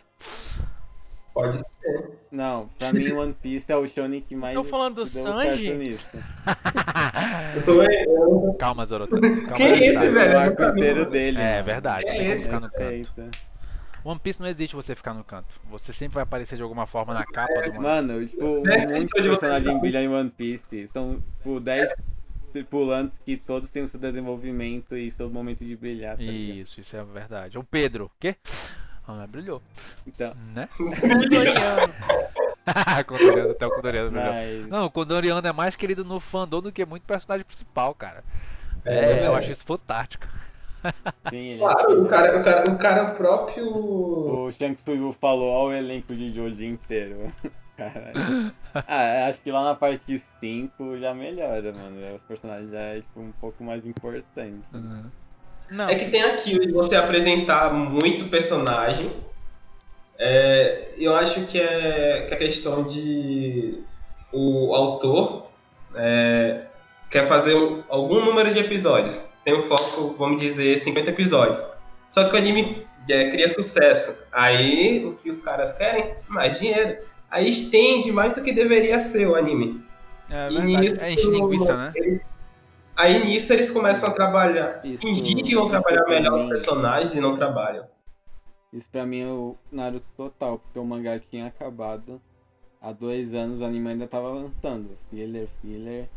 Pode ser. Não, pra mim One Piece é o shonen que mais Estão falando do Sanji? <laughs> Eu tô- eu- Calma, Zoroto. Calma, Quem é esse, velho? O inteiro mano. dele. É mano. verdade, É tem como esse? ficar no canto. Respeita. One Piece não existe você ficar no canto. Você sempre vai aparecer de alguma forma na capa do mano. Mano, tipo, um É, monte de questão de você personagem saber. brilha em One Piece. São, tipo, 10 tripulantes que todos têm o seu desenvolvimento e seu momento de brilhar. Tá ligado? Isso, isso é verdade. O Pedro, quê? Ah, mas brilhou, Então, né? <laughs> Condoriano. <laughs> Condoriano, até o Condoriano brilhou. mas... Não, o Condoriano é mais querido no fandom do que muito personagem principal, cara. É, É, eu é. acho isso fantástico. <laughs> Sim, ele... Claro, o cara, o cara, o cara próprio. O Shang Tsung falou ao o elenco de Joji inteiro. Caralho. Ah, acho que lá na parte 5 já melhora, mano. Os personagens já é tipo, um pouco mais importante. Não. É que tem aquilo de você apresentar muito personagem. É, eu acho que é, que é questão de o autor é, quer fazer um- algum número de episódios. Tem um foco, vamos dizer, 50 episódios. Só que o anime é, cria sucesso. Aí o que os caras querem? Mais dinheiro. Aí estende mais do que deveria ser o anime. É E nisso, É linguiça, né? eles- aí nisso eles começam a trabalhar. Isso- Fingir que vão trabalhar melhor os personagens e não trabalham. Isso pra mim é o Naruto total, porque o mangá tinha acabado. Há dois anos o anime ainda tava lançando. Filler, filler.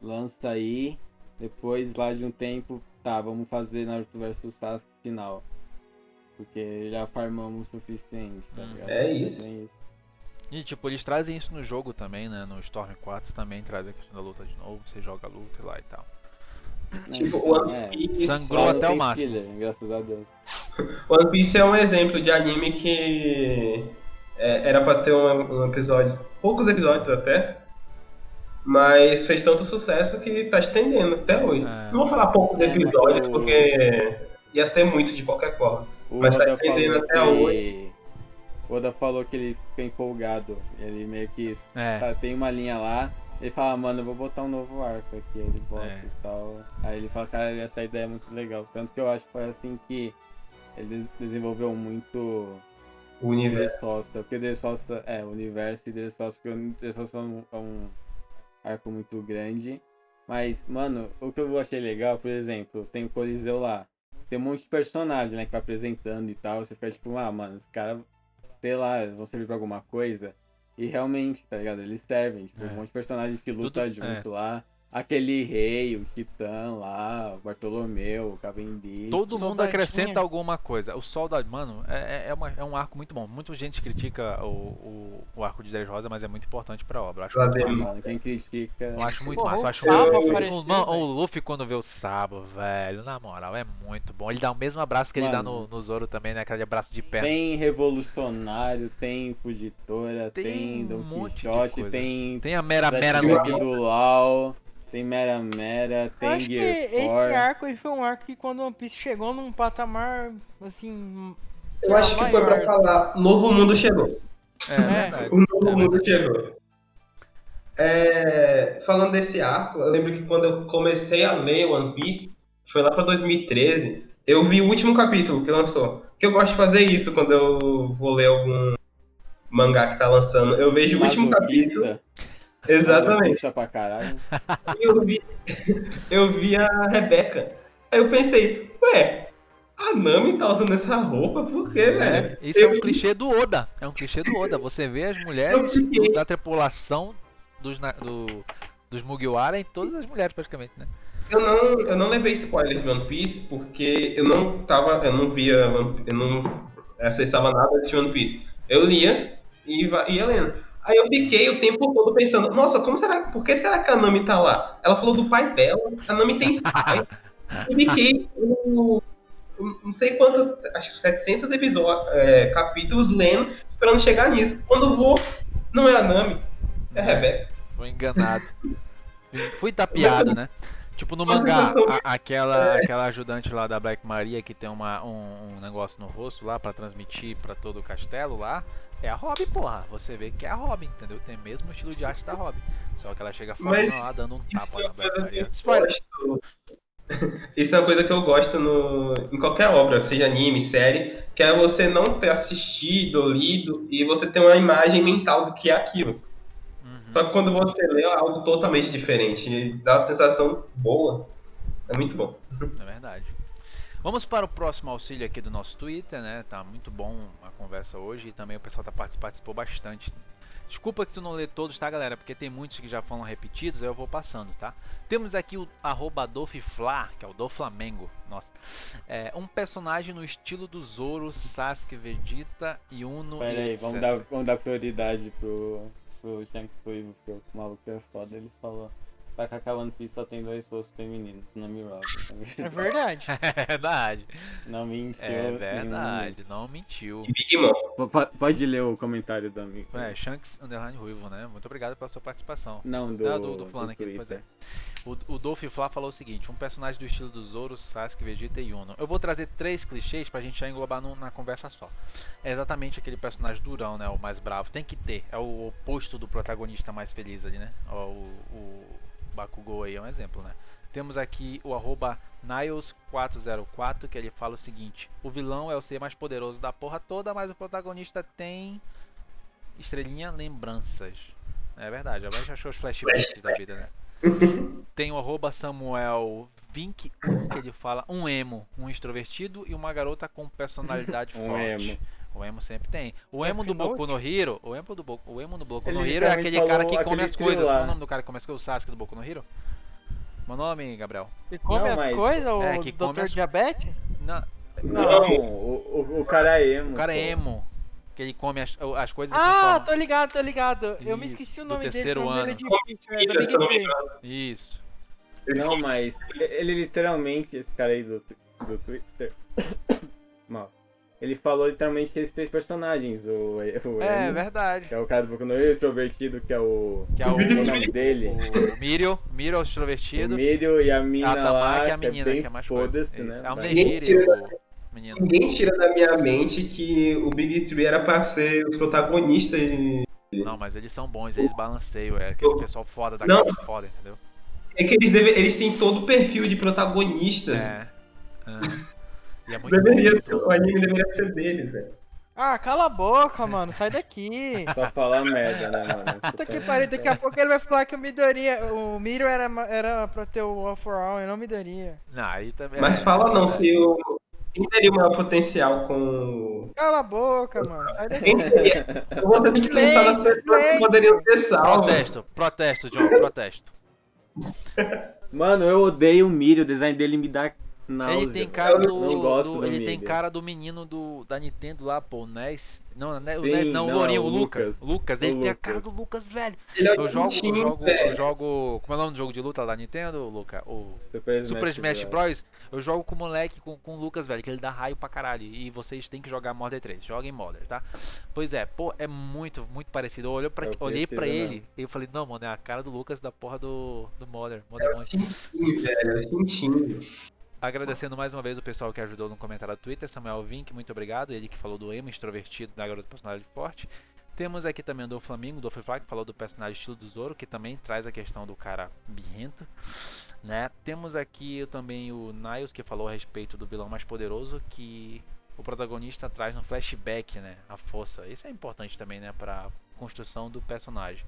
Lança aí. Depois, lá de um tempo, tá, vamos fazer Naruto vs Sasuke final. Porque já farmamos o suficiente, tá Hum. ligado? É isso. Isso. E tipo, eles trazem isso no jogo também, né? No Storm 4 também trazem a questão da luta de novo, você joga a luta e lá e tal. Tipo, Então, One é. Piece, Sangrou não até o máximo. filler, graças a Deus. One Piece é um exemplo de anime que é, era pra ter um, um episódio, poucos episódios até, mas fez tanto sucesso que tá estendendo até hoje. É. Não vou falar poucos É, episódios o- porque ia ser muito de qualquer forma. O Mas tá Oda estendendo falou até que... O Oda falou que ele fica empolgado. Ele meio que É. tá, tem uma linha lá. Ele fala, mano, eu vou botar um novo arco aqui. Aí ele bota É. e tal. Aí ele fala, cara, essa ideia é muito legal. Tanto que eu acho que foi assim que ele desenvolveu muito O universo. Dressrosa. Porque Dressrosa é o universo e Dressrosa, porque o Dressrosa é um, é um arco muito grande. Mas, mano, o que eu achei legal, por exemplo, tem o Coliseu lá. Tem um monte de personagem, né, que vai apresentando e tal. Você fica tipo, ah, mano, os caras, sei lá, vão servir pra alguma coisa. E realmente, tá ligado? Eles servem. Tipo, É. um monte de personagens que lutam Tudo- junto lá. Aquele rei, o Titã lá, o Bartolomeu, o Cavendish. Todo mundo acrescenta alguma coisa. O Soldado, mano, é, é, é uma- é um arco muito bom. Muita gente critica o, o, o arco de Dez Rosa, mas é muito importante pra obra. Eu acho muito. Mano, quem critica. Eu acho muito Porra, massa. Acho o, mano, o Luffy quando vê o Sabo, velho, na moral, é muito bom. Ele dá o mesmo abraço que ele dá no, Mano. no Zoro também, né? Aquele abraço de perna. Tem Revolucionário, tem Fugitora, Tem tem, um Don monte de Quixote, coisa. tem. Tem a Mera Mera do LOL, tem Mera Mera, tem acho que Gear esse 4. arco foi um arco que quando One Piece chegou num patamar, assim... Eu acho que foi pra maior. falar, novo mundo chegou. É, verdade. O novo É mundo chegou. É, falando desse arco, eu lembro que quando eu comecei a ler One Piece, foi lá pra 2013, eu vi o último capítulo que lançou. Que eu gosto de fazer isso quando eu vou ler algum mangá que tá lançando. Eu vejo o último capítulo. Exatamente. pra caralho. Eu vi, eu vi a Rebeca. Aí eu pensei, ué, a Nami tá usando essa roupa por quê, É, velho? isso é Eu um clichê do Oda. É um clichê do Oda. Você vê as mulheres fiquei- da tripulação dos, do, dos Mugiwara em todas as mulheres, praticamente, né? Eu não, eu não levei spoiler de One Piece porque eu não tava, eu não via, eu não acessava nada de One Piece. Eu lia e ia lendo. Aí eu fiquei o tempo todo pensando, nossa, como será, por que será que a Nami tá lá? Ela falou do pai dela, a Nami tem pai. Eu fiquei não sei quantos, acho que 700 episódios, é, capítulos lendo, esperando chegar nisso. Quando vou, não é a Nami, é a Rebeca. Foi enganado. Fui tapeado, né? Tipo no mangá, a- aquela, aquela ajudante lá da Black Maria que tem uma, um, um negócio no rosto lá pra transmitir pra todo o castelo lá, é a Robin, porra. Você vê que é a Robin, entendeu? Tem o mesmo estilo de arte da Robin. Só que ela chega fora lá dando um tapa é na Spoiler! gosto. <laughs> Isso é uma coisa que eu gosto no, em qualquer obra, seja anime, série, que é você não ter assistido lido e você ter uma imagem mental do que é aquilo. Uhum. Só que quando você lê é algo totalmente diferente, e dá uma sensação boa. É muito bom. É verdade. Vamos para o próximo auxílio aqui do nosso Twitter, né? Tá muito bom conversa hoje e também o pessoal tá partic- participou bastante. Desculpa que se eu não ler todos, tá, galera? Porque tem muitos que já foram repetidos, aí eu vou passando, tá? Temos aqui o arroba Adolfifla, que é o do Flamengo. Nossa. É, um personagem no estilo do Zoro, Sasuke, Vegeta, Yuno Pera e aí, etc. vamos dar, vamos dar prioridade pro, pro Shank Fu, porque o maluco é foda. Ele falou: vai Kaká One Piece só tem dois rostos femininos, não me roube. É verdade. <laughs> É verdade. Não mentiu. É nenhum verdade. Não mentiu. E Big Mom. Pode ler o comentário do amigo. É, Shanks Underline Ruivo, né? Muito obrigado pela sua participação. Não, do, Ah, do, do fulano aqui, pois é. O, o Dolph Flá falou o seguinte: um personagem do estilo do Zoro, Sasuke, Vegeta e Yuno. Eu vou trazer três clichês pra gente já englobar num- na conversa só. É exatamente aquele personagem durão, né? O mais bravo. Tem que ter. É o oposto do protagonista mais feliz ali, né? Ó, o, o Bakugou aí é um exemplo, né? Temos aqui o arroba Niles404, que ele fala o seguinte: O vilão é o ser mais poderoso da porra toda, mas o protagonista tem estrelinha lembranças. É verdade, já achou os flashbacks da vida, né? <laughs> Tem o arroba Samuel Vink, que ele fala um emo, um extrovertido e uma garota com personalidade <laughs> Um forte. emo. O emo sempre tem. O emo do Death Boku no Hero, o emo do Boku, o emo do Boku no Ele Hero é literalmente aquele cara que come as coisas. Qual é o nome do cara que come as coisas? O Sasuke do Boku no Hero? Meu nome, Gabriel? E come Não, as mas- coisas, o É, que come doutor as- diabetes? Não, Não, o, o, o cara é emo. o cara é emo. Que ele come as, as coisas e Ah, tô ligado, tô ligado. Eu me Isso, esqueci o do nome dele, terceiro dele é ano. difícil, é engano, Isso. Não, mas ele literalmente, esse cara aí do, do Twitter. <coughs> Mal. Ele falou literalmente esses três personagens. O, o É verdade. que é o cara do Boku no Hero, o extrovertido, que é o. Que é o, o nome dele. o Mirio, Mirio é o O extrovertido. Mírio e a mina A lá, Tamaki é a que é menina, bem que é mais coisa. foda-se, né? É o Mas- Negiri, o menino. Ninguém tira da minha mente que o Big Tree era pra ser os protagonistas de... Não, mas eles são bons, eles balanceiam. É aquele pessoal foda da Não. classe foda, entendeu? É que eles, deve... eles têm todo o perfil de protagonistas. É. Ah. E é muito Deveria, o anime deveria ser deles, velho. Ah, cala a boca, mano, sai daqui. <laughs> Só falar merda, né, mano? Puta que pariu, daqui a pouco ele vai falar que o Midoriya, o Miro era, era pra ter o All for All e não o Midoriya. Não, aí também. Mas é, fala não, é. se o... Quem teria o maior potencial com... Cala a boca, mano, sai daqui. Você tem que pensar nas pessoas que poderiam ser salvas. Protesto, protesto, John, protesto. <laughs> Mano, eu odeio o Mírio, o design dele me dá náusea. Ele tem cara do. não gosto do- do ele tem cara do menino do, da Nintendo lá, pô, o NES. Não, né, o NES, não, não, o Lourinho, é o Lucas. Lucas. Lucas, O ele tem a Lucas. cara do Lucas, velho. Ele é Eu jogo, eu jogo, velho. eu jogo. Como é o nome do jogo de luta lá da Nintendo, Luca? O Super Smash, Super Smash Bros. Bros. Eu jogo com o moleque, com, com o Lucas, velho, que ele dá raio pra caralho. E vocês têm que jogar Modern 3. Joguem Modern, tá? Pois é, pô, é muito, muito parecido. Eu olhei pra, Eu olhei pra preciso, ele e eu falei, não, mano, é a cara do Lucas da porra do, do Modern. Modern One. Quentinho, velho. É quentinho. Agradecendo mais uma vez o pessoal que ajudou no comentário do Twitter, Samuel Vink, muito obrigado. Ele que falou do emo extrovertido da garota personagem forte. Temos aqui também o do Flamengo, do Flá, que falou do personagem estilo do Zoro, que também traz a questão do cara birrento. Né? Temos aqui também o Niles, que falou a respeito do vilão mais poderoso, que o protagonista traz no flashback, né? A força. Isso é importante também, né? Pra construção do personagem.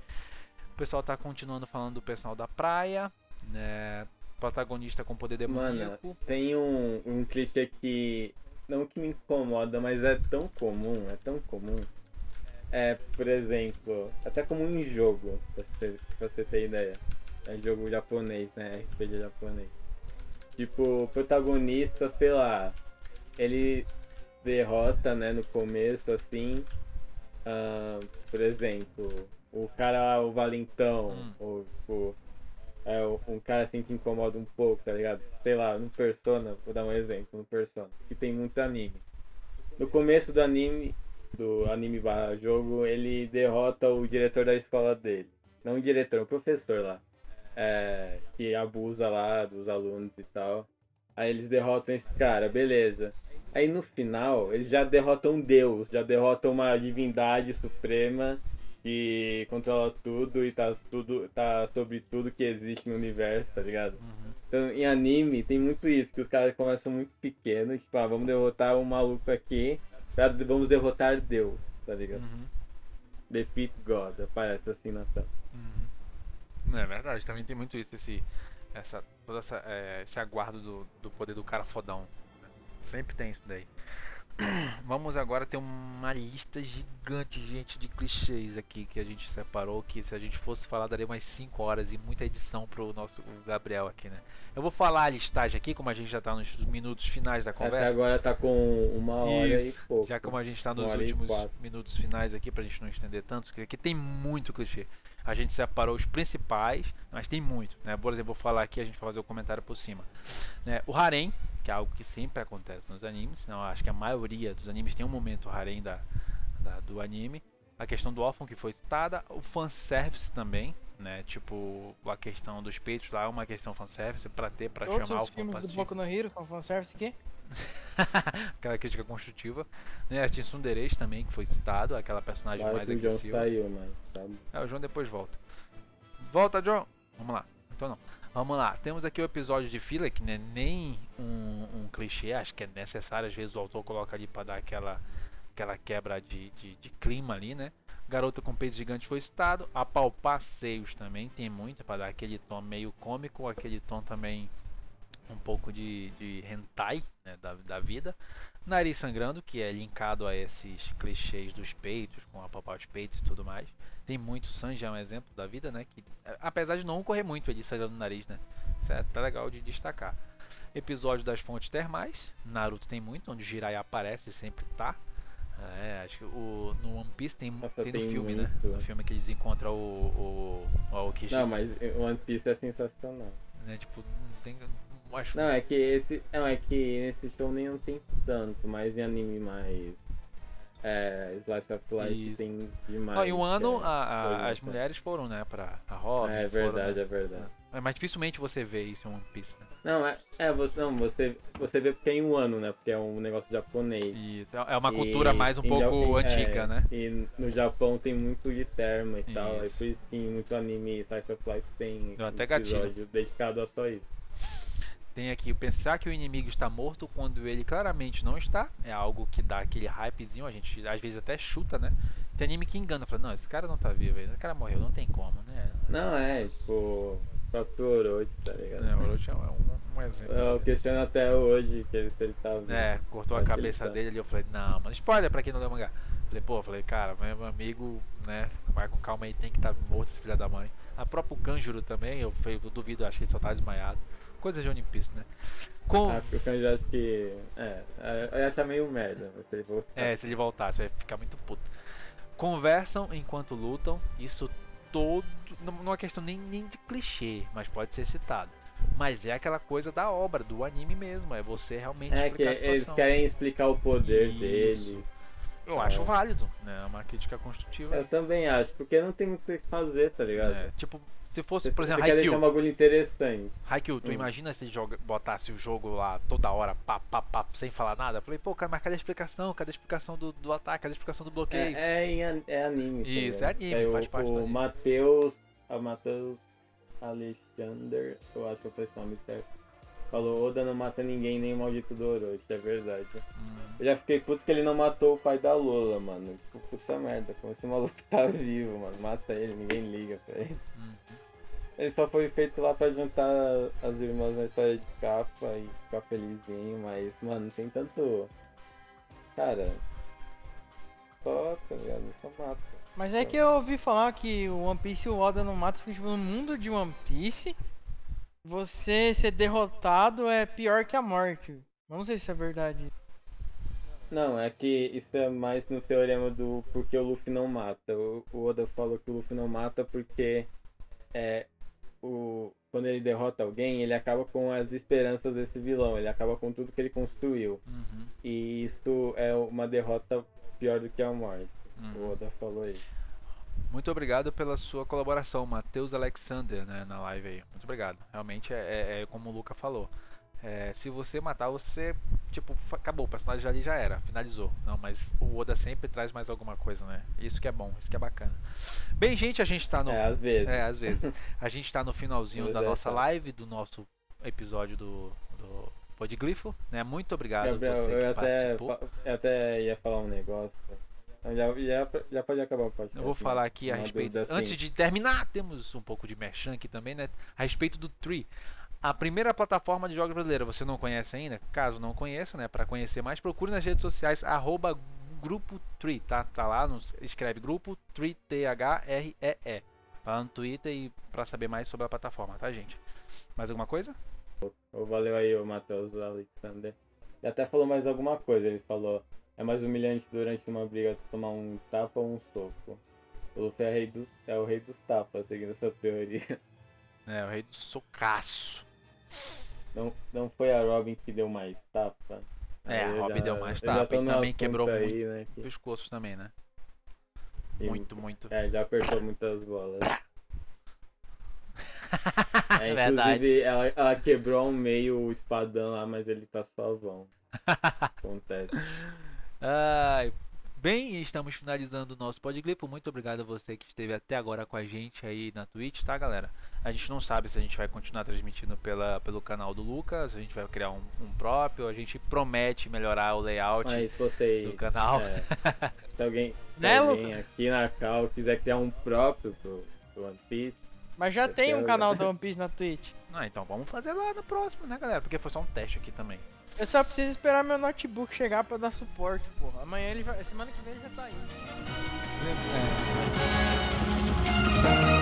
O pessoal tá continuando falando do pessoal da praia, né? Protagonista com poder Mano, demoníaco. tem um, um clichê que. Não que me incomoda, mas é tão comum, é tão comum. É, por exemplo, até comum em jogo, pra você, pra você ter ideia. É jogo japonês, né? RPG japonês. Tipo, o protagonista, sei lá, ele derrota, né, no começo, assim. ah, por exemplo, o cara lá, o valentão, Hum. ou tipo. É um cara assim que incomoda um pouco, tá ligado? Sei lá, no Persona, vou dar um exemplo, no Persona, que tem muito anime. No começo do anime, do anime barra jogo, ele derrota o diretor da escola dele. Não o diretor, o professor lá. é, que abusa lá dos alunos e tal. Aí eles derrotam esse cara, beleza. Aí no final, eles já derrotam Deus, já derrotam uma divindade suprema que controla tudo e tá tudo tá sobre tudo que existe no universo, tá ligado? Uhum. Então, em anime tem muito isso, que os caras começam muito pequenos, tipo, ah, vamos derrotar um maluco aqui, pra, vamos derrotar Deus, tá ligado? Uhum. Defeat God, aparece assim na tela. Uhum. É verdade, também tem muito isso, esse, essa, todo essa, é, esse aguardo do, do poder do cara fodão. Sempre tem isso daí. Vamos agora ter uma lista gigante, gente, de clichês aqui que a gente separou. Que se a gente fosse falar, daria umas 5 horas e muita edição pro nosso Gabriel aqui, né? Eu vou falar a listagem aqui, como a gente já tá nos minutos finais da conversa. Até agora tá com uma hora Isso, e pouco. Já como a gente tá nos últimos minutos finais aqui, pra gente não estender tanto, que aqui tem muito clichê. A gente separou os principais, mas tem muito, né? Por exemplo, vou falar aqui, a gente vai fazer o comentário por cima. Né? O harem, que é algo que sempre acontece nos animes, não, acho que a maioria dos animes tem um momento harem da, da- do anime. A questão do órfão que foi citada, o fanservice também, né? Tipo, a questão dos peitos lá é uma questão fanservice pra ter, pra Todos chamar os o fã filmes pra do. Boku no Hero são fanservice aqui. <laughs> aquela crítica construtiva. Né? A Tsundereis também, que foi citado, aquela personagem Claro mais que o John agressiva. saiu, mano. Tá É, o João depois volta. Volta, John! Vamos lá. Então não. Vamos lá. Temos aqui o episódio de fila, que não é nem um, um clichê, acho que é necessário. Às vezes o autor coloca ali pra dar aquela, aquela quebra de, de, de clima ali, né? Garota com peito gigante foi citado. Apalpar seios também tem muito, pra dar aquele tom meio cômico, aquele tom também um pouco de, de hentai né, da, da vida. Nariz sangrando, que é linkado a esses clichês dos peitos, com apalpar os peitos e tudo mais. Tem muito Sanji é um exemplo da vida, né? Que é, apesar de não ocorrer muito ele sangrando no nariz, né? Isso é até legal de destacar. Episódio das fontes termais. Naruto tem muito, onde Jiraiya aparece e sempre tá. É, acho que o, no One Piece tem, Nossa, tem no tem filme, né? muito. No filme que eles encontram o, o, o Aokiji. Não, mas One Piece é sensacional. né? Tipo, não tem. Acho Não, é que esse. Não, é que nesse show nem não tem tanto, mas em anime mais. É. Slice of Life Isso. tem demais. Ó, em um ano é a- a- as tá? mulheres foram, né, pra a Robin. É foram, verdade, né? é verdade. É, Mas dificilmente você vê isso em One Piece, né? Não, é, é você, não, você, você vê porque é em um ano, né? Porque é um negócio japonês. Isso, é é uma E cultura mais um pouco Ja- em- antiga, é, né? E no Japão tem muito de termo e tal. É Isso. por isso que muito anime Slice of Life tem um até gatilho. episódio dedicado a só isso. Tem aqui pensar que o inimigo está morto quando ele claramente não está. É algo que dá aquele hypezinho, a gente às vezes até chuta, né? Tem anime que engana, fala, não, esse cara não tá vivo esse cara morreu, não tem como, né? Não, é, tipo, próprio Orochi, tá ligado? É, o Orochi é um, um exemplo. Eu questiono até hoje que ele, se ele tá vivo. É, cortou a cabeça tá. dele ali, eu falei, não, mano, spoiler pra quem não leu mangá. Falei, pô, falei, cara, meu amigo, né, vai com calma aí, tem que estar morto esse filho da mãe. A próprio Kanjuro também, eu, eu duvido, acho que ele só tá desmaiado. Coisa de One Piece, né? Com... Ah, porque o Kanji acho que. É, é, eu ia achar meio merda. Se ele voltar. É, se ele voltasse, vai ficar muito puto. Conversam enquanto lutam, isso todo. Não é questão nem, nem de clichê, mas pode ser citado. Mas é aquela coisa da obra, do anime mesmo, é você realmente É que eles querem explicar o poder Isso. deles. Eu acho válido, né? É uma crítica construtiva. Eu também acho, porque não tem muito o que fazer, tá ligado? É, tipo, se fosse, Você, por exemplo, você quer deixar um Haikyuu. bagulho interessante. Haikyuu, tu Hum. imagina se joga, botasse o jogo lá toda hora, pá, pá, pá, sem falar nada? Eu falei, pô, cara, mas cadê a explicação? Cadê a explicação do, do ataque? Cadê a explicação do bloqueio? É, é, é anime. tá Isso, é anime, Aí faz o, parte do o anime. Matheus. A Matheus Alexander, eu acho que eu falei esse nome certo. Falou, Oda não mata ninguém, nem o maldito do Orochi, é verdade. Hum. Eu já fiquei puto que ele não matou o pai da Lola, mano. Tipo, puta merda, como esse maluco tá vivo, mano. Mata ele, ninguém liga pra ele. Uhum. Ele só foi feito lá pra juntar as irmãs na história de capa e ficar felizinho, mas, mano, tem tanto. Cara. Só, tá ligado? Só mata. Mas é que eu ouvi falar que o One Piece e o Oda não matam, porque tipo, no mundo de One Piece, você ser derrotado é pior que a morte. Não sei se é verdade. Não, é que isso é mais no teorema do porque o Luffy não mata. O, o Oda falou que o Luffy não mata porque é o quando ele derrota alguém, ele acaba com as esperanças desse vilão, ele acaba com tudo que ele construiu. Uhum. E isso é uma derrota pior do que a morte. Uhum. O Oda falou isso. Muito obrigado pela sua colaboração, Matheus Alexander, né, na live aí. Muito obrigado. Realmente é, é- é como o Luca falou. É, se você matar, você, tipo, acabou, o personagem ali já era, finalizou. Não, mas o Oda sempre traz mais alguma coisa, né? Isso que é bom, isso que é bacana. Bem, gente, a gente tá no. É, às vezes. É, às vezes. A gente tá no finalzinho da é, nossa live, do nosso episódio do, do Podglifo, né? Muito obrigado Gabriel, você que eu até, participou. fa- eu até ia falar um negócio. Então, Já, já, já pode acabar o podcast. Eu vou falar aqui a Uma respeito. assim. Antes de terminar, temos um pouco de merchan aqui também, né? A respeito do Tree. A primeira plataforma de jogos brasileira, você não conhece ainda? Caso não conheça, né? Para conhecer mais, procure nas redes sociais arroba grupo Tree, tá? Tá lá, nos, escreve grupo Tree T-H-R-E-E. Vai lá no Twitter e para saber mais sobre a plataforma, tá, gente? Mais alguma coisa? Valeu aí, o Matheus Alexander. Ele até falou mais alguma coisa. Ele falou: é mais humilhante durante uma briga tomar um tapa ou um soco. O Luffy é, rei dos, é o rei dos tapas, seguindo essa teoria. <laughs> É, o rei do socaço. Não, não foi a Robin que deu mais tapa? É, a Robin deu mais já tapa e também quebrou aí, né, que- Pescoços também, né? que- Muito, muito. É, já apertou muitas bolas. <laughs> É, Verdade. inclusive, ela, ela quebrou ao meio o espadão lá, mas ele tá suavão. <laughs> Acontece. Ai, bem, estamos finalizando o nosso Podglifo. Muito obrigado a você que esteve até agora com a gente aí na Twitch, tá, galera? A gente não sabe se a gente vai continuar transmitindo pela, pelo canal do Lucas, a gente vai criar um, um próprio, a gente promete melhorar o layout Mas vocês. do canal. É, <laughs> se alguém, se Né, alguém aqui na Cal quiser criar um próprio pro, pro One Piece, Mas já tem um canal da <laughs> One Piece na Twitch. Ah, então vamos fazer lá no próximo, né, galera? Porque foi só um teste aqui também. Eu só preciso esperar meu notebook chegar pra dar suporte, porra. Amanhã ele vai. Semana que vem ele já tá aí. É.